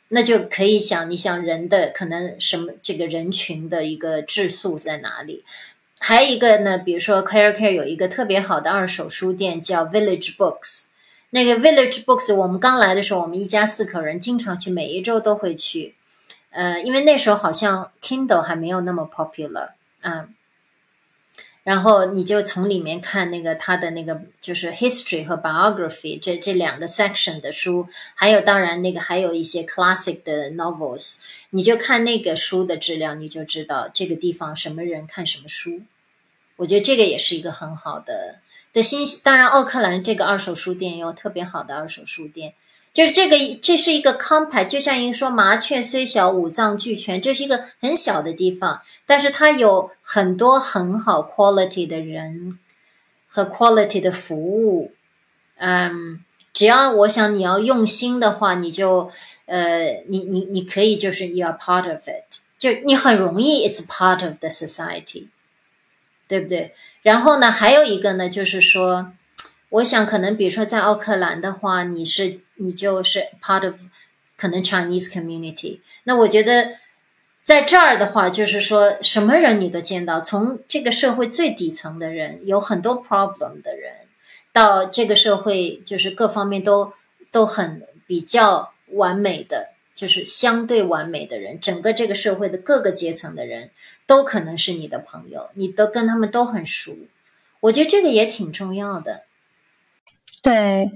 那就可以想，你想人的可能什么这个人群的一个质素在哪里？还有一个呢，比如说 Care Care 有一个特别好的二手书店叫 Village Books，那个 Village Books 我们刚来的时候，我们一家四口人经常去，每一周都会去，呃，因为那时候好像 Kindle 还没有那么 popular，嗯。然后你就从里面看那个他的那个就是 history 和 biography 这这两个 section 的书，还有当然那个还有一些 classic 的 novels，你就看那个书的质量，你就知道这个地方什么人看什么书。我觉得这个也是一个很好的的新，当然奥克兰这个二手书店也有特别好的二手书店。就是这个，这是一个 compact，就像一说麻雀虽小五脏俱全，这是一个很小的地方，但是它有很多很好 quality 的人和 quality 的服务。嗯，只要我想你要用心的话，你就呃，你你你可以就是 you are part of it，就你很容易 it's part of the society，对不对？然后呢，还有一个呢，就是说。我想，可能比如说在奥克兰的话，你是你就是 part of 可能 Chinese community。那我觉得在这儿的话，就是说什么人你都见到，从这个社会最底层的人，有很多 problem 的人，到这个社会就是各方面都都很比较完美的，就是相对完美的人，整个这个社会的各个阶层的人都可能是你的朋友，你都跟他们都很熟。我觉得这个也挺重要的。对，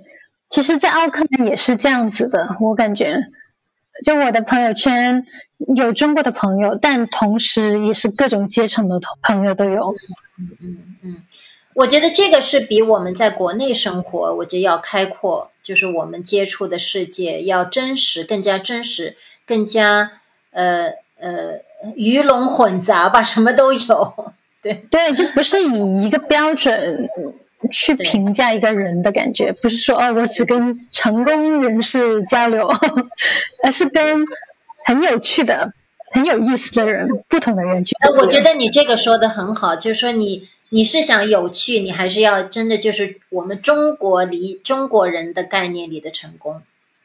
其实，在奥克兰也是这样子的。我感觉，就我的朋友圈有中国的朋友，但同时也是各种阶层的朋友都有。嗯嗯嗯，我觉得这个是比我们在国内生活，我觉得要开阔，就是我们接触的世界要真实，更加真实，更加呃呃鱼龙混杂吧，什么都有。对对，就不是以一个标准去评价一个人的感觉，不是说哦，我只跟成功人士交流，而是跟很有趣的、很有意思的人、不同的人去。我觉得你这个说的很好，就是说你你是想有趣，你还是要真的就是我们中国里中国人的概念里的成功，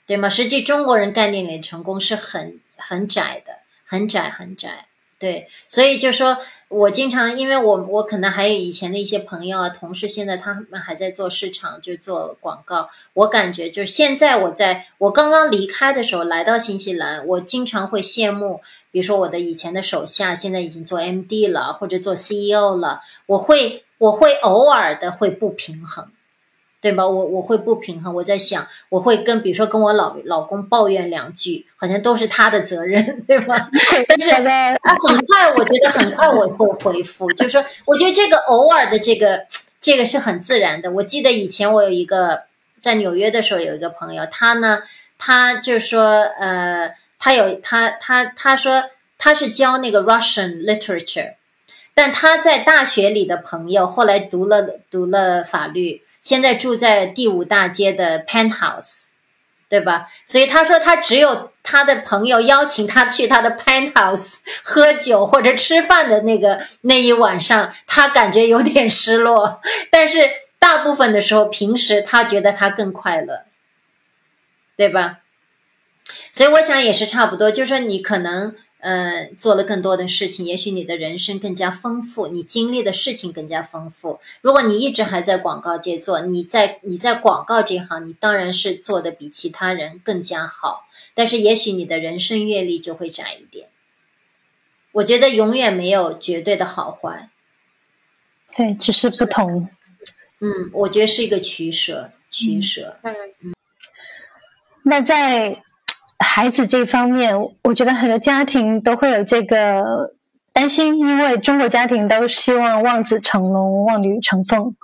对吗？实际中国人概念里的成功是很很窄的，很窄很窄。对，所以就说，我经常，因为我我可能还有以前的一些朋友啊、同事，现在他们还在做市场，就做广告。我感觉就是现在我在我刚刚离开的时候，来到新西兰，我经常会羡慕，比如说我的以前的手下，现在已经做 MD 了，或者做 CEO 了，我会我会偶尔的会不平衡。对吧？我我会不平衡，我在想，我会跟比如说跟我老老公抱怨两句，好像都是他的责任，对吧？但是啊，很快，我觉得很快我会回复，就是说，我觉得这个偶尔的这个这个是很自然的。我记得以前我有一个在纽约的时候有一个朋友，他呢，他就说，呃，他有他他他说他是教那个 Russian literature，但他在大学里的朋友后来读了读了法律。现在住在第五大街的 Penthouse，对吧？所以他说他只有他的朋友邀请他去他的 Penthouse 喝酒或者吃饭的那个那一晚上，他感觉有点失落。但是大部分的时候，平时他觉得他更快乐，对吧？所以我想也是差不多，就是说你可能。呃，做了更多的事情，也许你的人生更加丰富，你经历的事情更加丰富。如果你一直还在广告界做，你在你在广告这行，你当然是做的比其他人更加好。但是，也许你的人生阅历就会窄一点。我觉得永远没有绝对的好坏，对，只是不同。嗯，我觉得是一个取舍，取舍。嗯嗯。那在。孩子这方面，我觉得很多家庭都会有这个担心，因为中国家庭都希望望子成龙、望女成凤。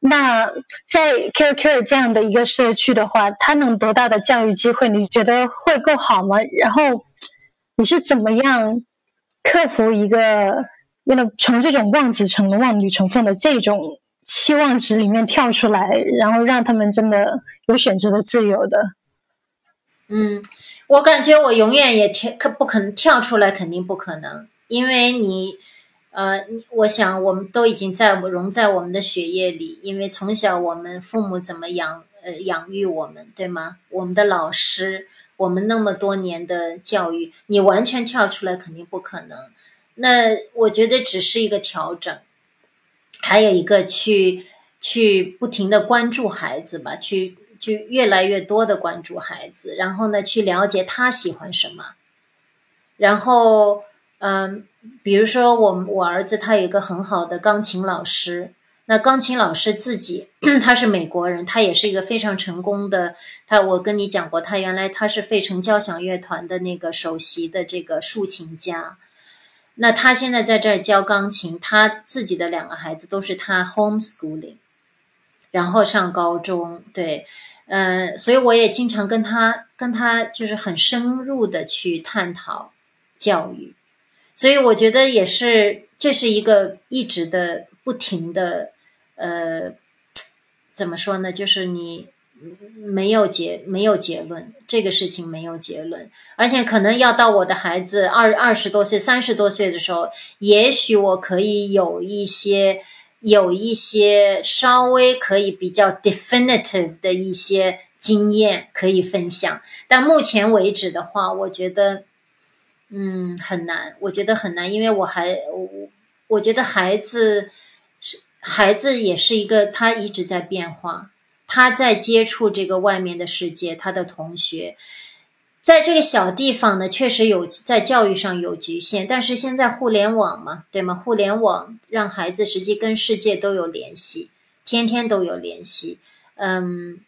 那在 QQ 这样的一个社区的话，他能得到的教育机会，你觉得会够好吗？然后你是怎么样克服一个为了从这种望子成龙、望女成凤的这种期望值里面跳出来，然后让他们真的有选择的自由的？嗯，我感觉我永远也跳，可不可能跳出来？肯定不可能，因为你，呃，我想我们都已经在融在我们的血液里，因为从小我们父母怎么养，呃，养育我们，对吗？我们的老师，我们那么多年的教育，你完全跳出来肯定不可能。那我觉得只是一个调整，还有一个去去不停的关注孩子吧，去。就越来越多的关注孩子，然后呢，去了解他喜欢什么。然后，嗯，比如说我我儿子他有一个很好的钢琴老师，那钢琴老师自己 他是美国人，他也是一个非常成功的。他我跟你讲过，他原来他是费城交响乐团的那个首席的这个竖琴家。那他现在在这儿教钢琴，他自己的两个孩子都是他 homeschooling，然后上高中，对。嗯，所以我也经常跟他跟他就是很深入的去探讨教育，所以我觉得也是这是一个一直的不停的呃，怎么说呢？就是你没有结没有结论，这个事情没有结论，而且可能要到我的孩子二二十多岁、三十多岁的时候，也许我可以有一些。有一些稍微可以比较 definitive 的一些经验可以分享，但目前为止的话，我觉得，嗯，很难，我觉得很难，因为我还我我觉得孩子是孩子也是一个，他一直在变化，他在接触这个外面的世界，他的同学。在这个小地方呢，确实有在教育上有局限，但是现在互联网嘛，对吗？互联网让孩子实际跟世界都有联系，天天都有联系。嗯，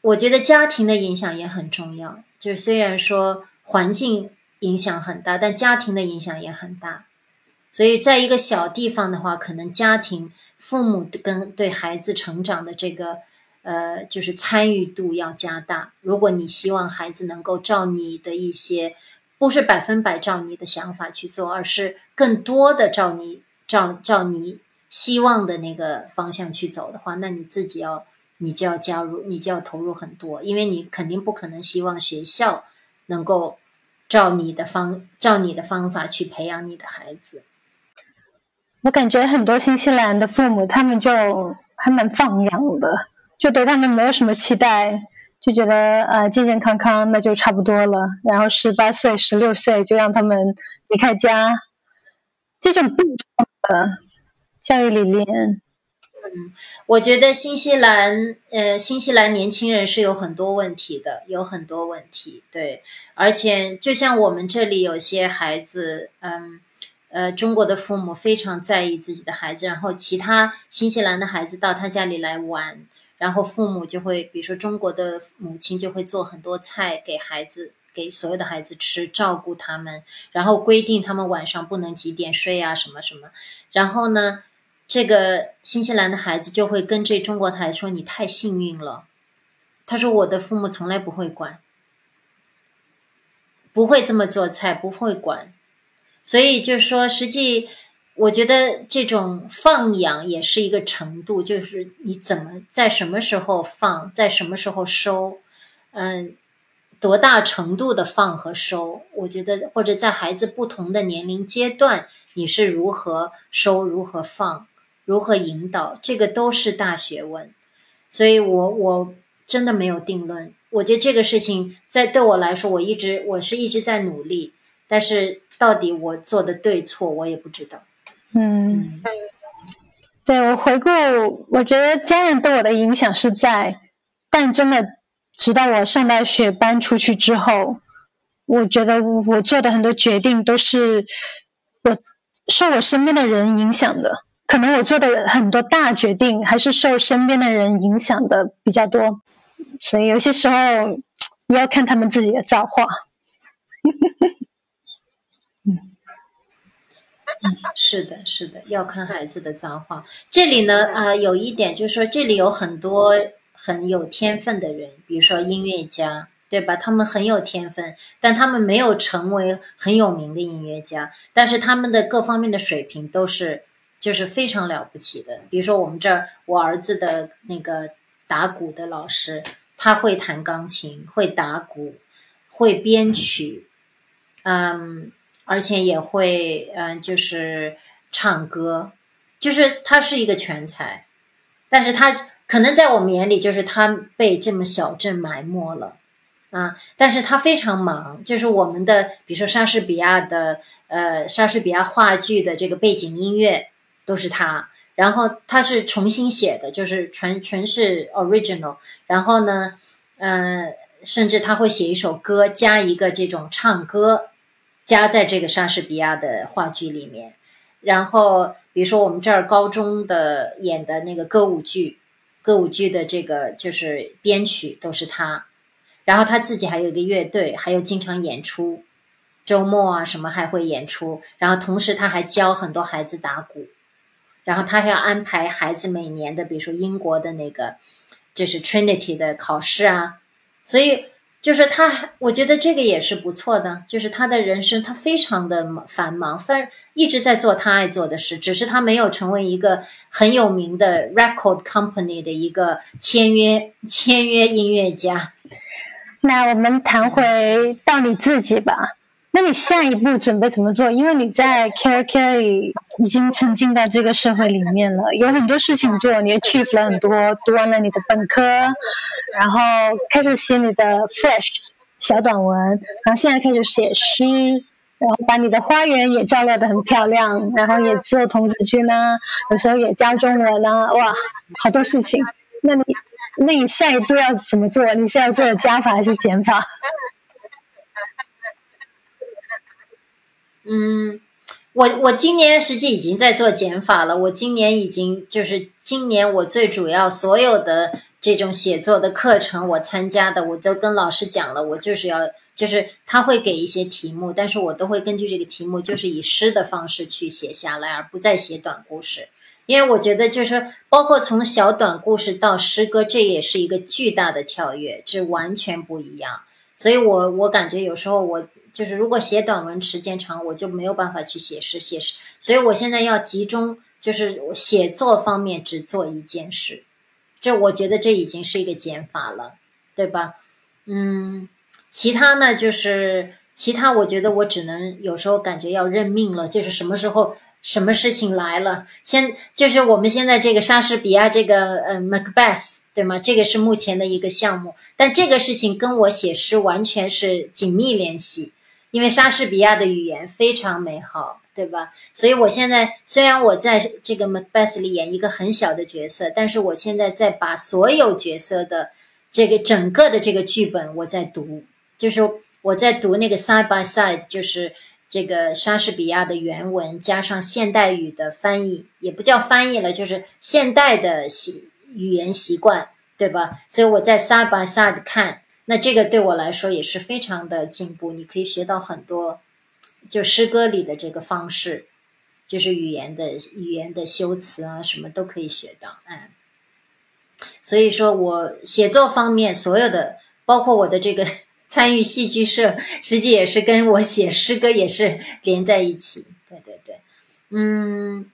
我觉得家庭的影响也很重要，就是虽然说环境影响很大，但家庭的影响也很大。所以在一个小地方的话，可能家庭父母跟对孩子成长的这个。呃，就是参与度要加大。如果你希望孩子能够照你的一些不是百分百照你的想法去做，而是更多的照你照照你希望的那个方向去走的话，那你自己要你就要加入，你就要投入很多，因为你肯定不可能希望学校能够照你的方照你的方法去培养你的孩子。我感觉很多新西兰的父母，他们就还蛮放养的，就对他们没有什么期待，就觉得呃健健康康那就差不多了。然后十八岁、十六岁就让他们离开家，这种不同的教育理念。嗯，我觉得新西兰呃新西兰年轻人是有很多问题的，有很多问题。对，而且就像我们这里有些孩子，嗯。呃，中国的父母非常在意自己的孩子，然后其他新西兰的孩子到他家里来玩，然后父母就会，比如说中国的母亲就会做很多菜给孩子，给所有的孩子吃，照顾他们，然后规定他们晚上不能几点睡啊，什么什么。然后呢，这个新西兰的孩子就会跟这中国孩子说：“你太幸运了。”他说：“我的父母从来不会管，不会这么做菜，不会管。”所以就说，实际我觉得这种放养也是一个程度，就是你怎么在什么时候放，在什么时候收，嗯，多大程度的放和收，我觉得或者在孩子不同的年龄阶段，你是如何收、如何放、如何引导，这个都是大学问。所以我我真的没有定论。我觉得这个事情在对我来说，我一直我是一直在努力，但是。到底我做的对错，我也不知道。嗯，对我回顾，我觉得家人对我的影响是在，但真的，直到我上大学搬出去之后，我觉得我做的很多决定都是我受我身边的人影响的。可能我做的很多大决定还是受身边的人影响的比较多，所以有些时候也要看他们自己的造化。是的，是的，要看孩子的造化。这里呢，啊，有一点就是说，这里有很多很有天分的人，比如说音乐家，对吧？他们很有天分，但他们没有成为很有名的音乐家，但是他们的各方面的水平都是就是非常了不起的。比如说我们这儿，我儿子的那个打鼓的老师，他会弹钢琴，会打鼓，会编曲，嗯。而且也会，嗯，就是唱歌，就是他是一个全才，但是他可能在我们眼里，就是他被这么小镇埋没了，啊，但是他非常忙，就是我们的，比如说莎士比亚的，呃，莎士比亚话剧的这个背景音乐都是他，然后他是重新写的，就是全全是 original，然后呢，嗯，甚至他会写一首歌，加一个这种唱歌。加在这个莎士比亚的话剧里面，然后比如说我们这儿高中的演的那个歌舞剧，歌舞剧的这个就是编曲都是他，然后他自己还有一个乐队，还有经常演出，周末啊什么还会演出，然后同时他还教很多孩子打鼓，然后他还要安排孩子每年的，比如说英国的那个就是 Trinity 的考试啊，所以。就是他，我觉得这个也是不错的。就是他的人生，他非常的繁忙，反一直在做他爱做的事，只是他没有成为一个很有名的 record company 的一个签约签约音乐家。那我们谈回到你自己吧。那你下一步准备怎么做？因为你在 Care Care 已经沉浸到这个社会里面了，有很多事情做，你 achieve 了很多，读完了你的本科，然后开始写你的 Flash 小短文，然后现在开始写诗，然后把你的花园也照料的很漂亮，然后也做童子军呢，有时候也教中文呢，哇，好多事情。那你那你下一步要怎么做？你是要做加法还是减法？嗯，我我今年实际已经在做减法了。我今年已经就是今年我最主要所有的这种写作的课程，我参加的我都跟老师讲了，我就是要就是他会给一些题目，但是我都会根据这个题目，就是以诗的方式去写下来，而不再写短故事。因为我觉得就是包括从小短故事到诗歌，这也是一个巨大的跳跃，这完全不一样。所以我我感觉有时候我。就是如果写短文时间长，我就没有办法去写诗写诗，所以我现在要集中，就是写作方面只做一件事，这我觉得这已经是一个减法了，对吧？嗯，其他呢就是其他，我觉得我只能有时候感觉要认命了，就是什么时候。什么事情来了？现就是我们现在这个莎士比亚这个呃 Macbeth 对吗？这个是目前的一个项目，但这个事情跟我写诗完全是紧密联系，因为莎士比亚的语言非常美好，对吧？所以我现在虽然我在这个 Macbeth 里演一个很小的角色，但是我现在在把所有角色的这个整个的这个剧本我在读，就是我在读那个 side by side，就是。这个莎士比亚的原文加上现代语的翻译，也不叫翻译了，就是现代的习语言习惯，对吧？所以我在 side by side 看，那这个对我来说也是非常的进步。你可以学到很多，就诗歌里的这个方式，就是语言的语言的修辞啊，什么都可以学到。嗯，所以说我写作方面所有的，包括我的这个。参与戏剧社，实际也是跟我写诗歌也是连在一起。对对对，嗯，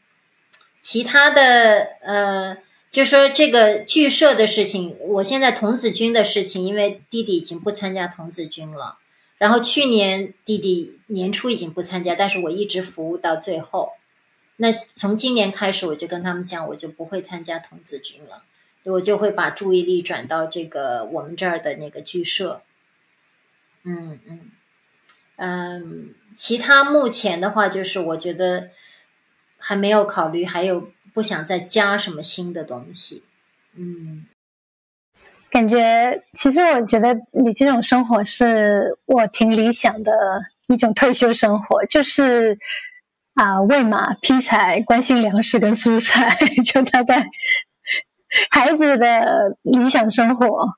其他的呃，就说这个剧社的事情，我现在童子军的事情，因为弟弟已经不参加童子军了，然后去年弟弟年初已经不参加，但是我一直服务到最后。那从今年开始，我就跟他们讲，我就不会参加童子军了，我就会把注意力转到这个我们这儿的那个剧社。嗯嗯嗯，其他目前的话，就是我觉得还没有考虑，还有不想再加什么新的东西。嗯，感觉其实我觉得你这种生活是我挺理想的一种退休生活，就是啊喂马劈柴，关心粮食跟蔬菜，就大概孩子的理想生活。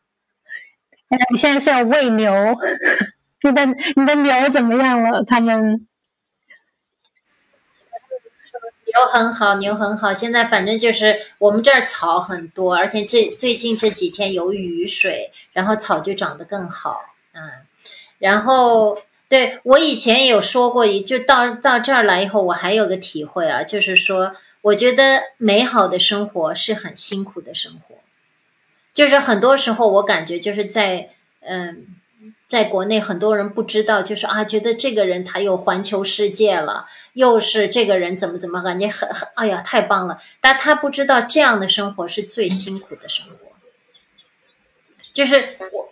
你现在是要喂牛，你的你的牛怎么样了？他们牛很好，牛很好。现在反正就是我们这儿草很多，而且这最近这几天有雨水，然后草就长得更好。嗯，然后对我以前有说过，就到到这儿来以后，我还有个体会啊，就是说，我觉得美好的生活是很辛苦的生活。就是很多时候，我感觉就是在嗯，在国内很多人不知道，就是啊，觉得这个人他又环球世界了，又是这个人怎么怎么感觉很很哎呀太棒了，但他不知道这样的生活是最辛苦的生活，就是我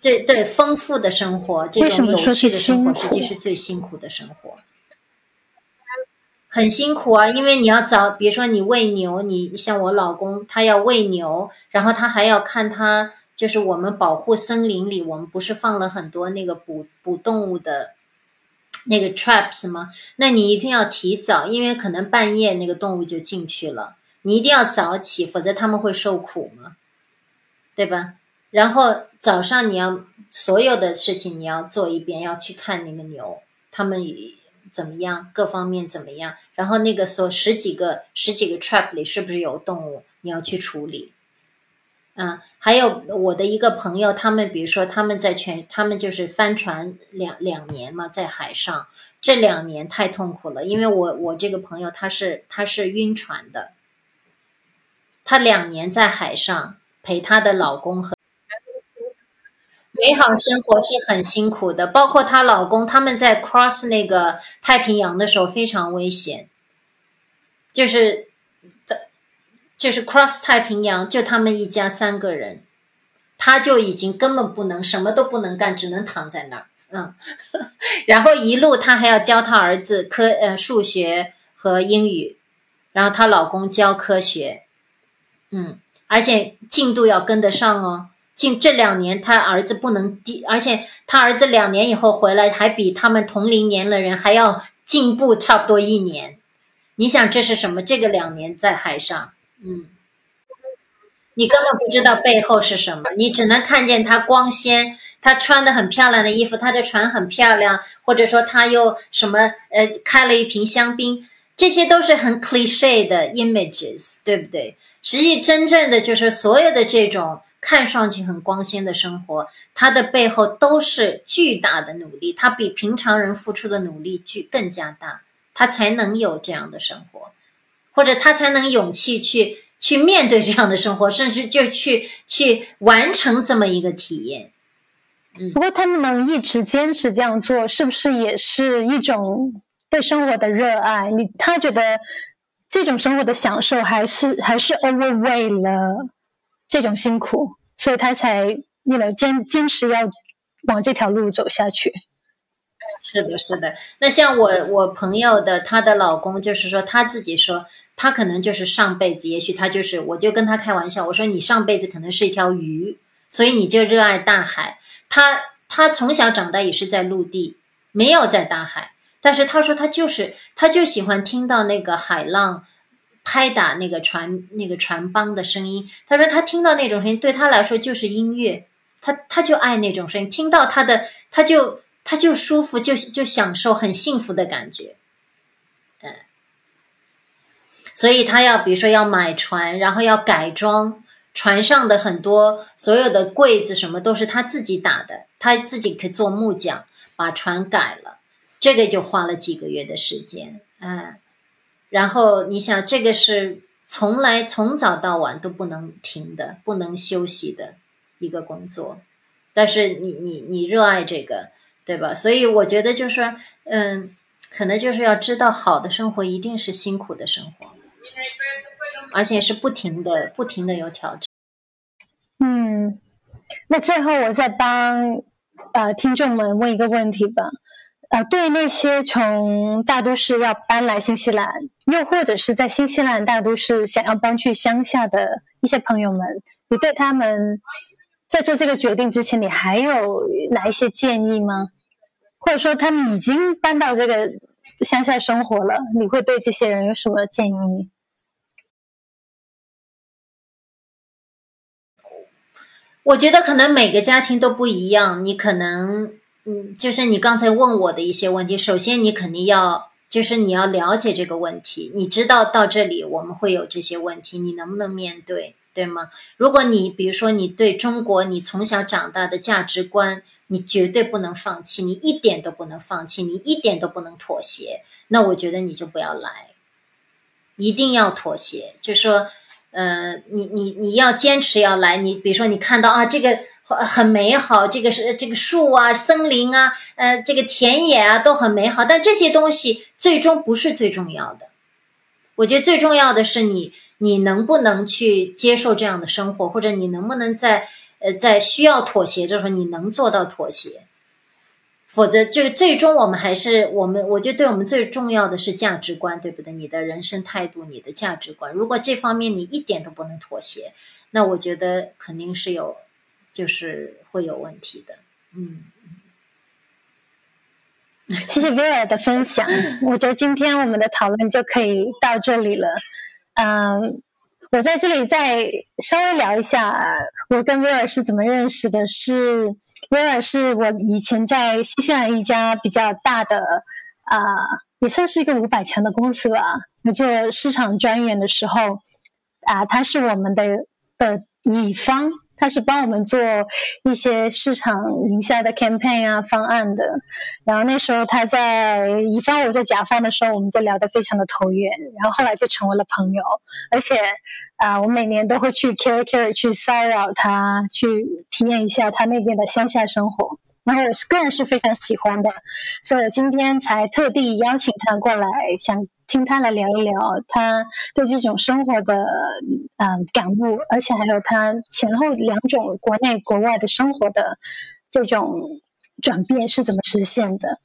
对对丰富的生活，这种有趣的生活，实际是最辛苦的生活。很辛苦啊，因为你要早，比如说你喂牛，你像我老公，他要喂牛，然后他还要看他，就是我们保护森林里，我们不是放了很多那个捕捕动物的那个 traps 吗？那你一定要提早，因为可能半夜那个动物就进去了，你一定要早起，否则他们会受苦嘛，对吧？然后早上你要所有的事情你要做一遍，要去看那个牛，他们。怎么样？各方面怎么样？然后那个所十几个十几个 trap 里是不是有动物？你要去处理。嗯，还有我的一个朋友，他们比如说他们在全，他们就是帆船两两年嘛，在海上这两年太痛苦了，因为我我这个朋友他是他是晕船的，他两年在海上陪她的老公和。美好生活是很辛苦的，包括她老公，他们在 cross 那个太平洋的时候非常危险，就是，就是 cross 太平洋，就他们一家三个人，他就已经根本不能什么都不能干，只能躺在那儿，嗯，然后一路他还要教他儿子科呃数学和英语，然后她老公教科学，嗯，而且进度要跟得上哦。近这两年，他儿子不能低，而且他儿子两年以后回来，还比他们同龄年的人还要进步差不多一年。你想这是什么？这个两年在海上，嗯，你根本不知道背后是什么，你只能看见他光鲜，他穿的很漂亮的衣服，他的船很漂亮，或者说他又什么呃开了一瓶香槟，这些都是很 cliche 的 images，对不对？实际真正的就是所有的这种。看上去很光鲜的生活，它的背后都是巨大的努力，他比平常人付出的努力巨更加大，他才能有这样的生活，或者他才能勇气去去面对这样的生活，甚至就去去完成这么一个体验。嗯不过他们能一直坚持这样做，是不是也是一种对生活的热爱？你他觉得这种生活的享受，还是还是 overweigh 了这种辛苦，所以他才你能坚坚持要往这条路走下去。是的，是的。那像我我朋友的她的老公，就是说他自己说，他可能就是上辈子，也许他就是，我就跟他开玩笑，我说你上辈子可能是一条鱼，所以你就热爱大海。他他从小长大也是在陆地，没有在大海。但是他说他就是他就喜欢听到那个海浪拍打那个船那个船帮的声音。他说他听到那种声音对他来说就是音乐，他他就爱那种声音，听到他的他就他就舒服，就就享受很幸福的感觉。所以他要比如说要买船，然后要改装。船上的很多所有的柜子什么都是他自己打的，他自己可以做木匠，把船改了，这个就花了几个月的时间，嗯，然后你想，这个是从来从早到晚都不能停的，不能休息的一个工作，但是你你你热爱这个，对吧？所以我觉得就是，嗯，可能就是要知道，好的生活一定是辛苦的生活。而且是不停的、不停的有挑战。嗯，那最后我再帮呃听众们问一个问题吧。呃，对那些从大都市要搬来新西兰，又或者是在新西兰大都市想要搬去乡下的一些朋友们，你对他们在做这个决定之前，你还有哪一些建议吗？或者说他们已经搬到这个乡下生活了，你会对这些人有什么建议？我觉得可能每个家庭都不一样，你可能，嗯，就是你刚才问我的一些问题，首先你肯定要，就是你要了解这个问题，你知道到这里我们会有这些问题，你能不能面对，对吗？如果你比如说你对中国你从小长大的价值观，你绝对不能放弃，你一点都不能放弃，你一点都不能妥协，那我觉得你就不要来，一定要妥协，就说。呃，你你你要坚持要来，你比如说你看到啊，这个很美好，这个是这个树啊、森林啊，呃，这个田野啊都很美好，但这些东西最终不是最重要的。我觉得最重要的是你你能不能去接受这样的生活，或者你能不能在呃在需要妥协的时候你能做到妥协。否则，就最终我们还是我们，我觉得对我们最重要的是价值观，对不对？你的人生态度，你的价值观，如果这方面你一点都不能妥协，那我觉得肯定是有，就是会有问题的。嗯，谢谢 Vera 的分享，我觉得今天我们的讨论就可以到这里了。嗯。我在这里再稍微聊一下，我跟威尔是怎么认识的？是威尔是我以前在新西兰一家比较大的啊，也算是一个五百强的公司吧。我做市场专员的时候啊，他是我们的的乙方。他是帮我们做一些市场营销的 campaign 啊方案的，然后那时候他在乙方，我在甲方的时候，我们就聊得非常的投缘，然后后来就成为了朋友，而且啊，我每年都会去 Kiri Kiri 去骚扰他，去体验一下他那边的乡下生活。然后我是个人是非常喜欢的，所以我今天才特地邀请他过来，想听他来聊一聊他对这种生活的嗯感悟，而且还有他前后两种国内国外的生活的这种转变是怎么实现的。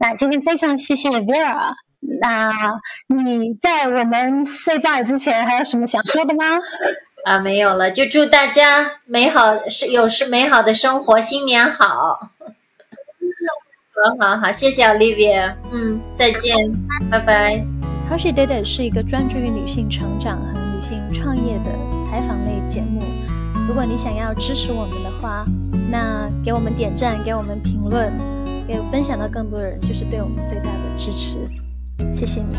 那今天非常谢谢 Vera，那你在我们睡觉之前还有什么想说的吗？啊，没有了，就祝大家美好是有是美好的生活，新年好。好好好，谢谢 Olivia，嗯，再见，拜拜。How She Did It 是一个专注于女性成长和女性创业的采访类节目。如果你想要支持我们的话，那给我们点赞，给我们评论，给分享到更多人，就是对我们最大的支持。谢谢你。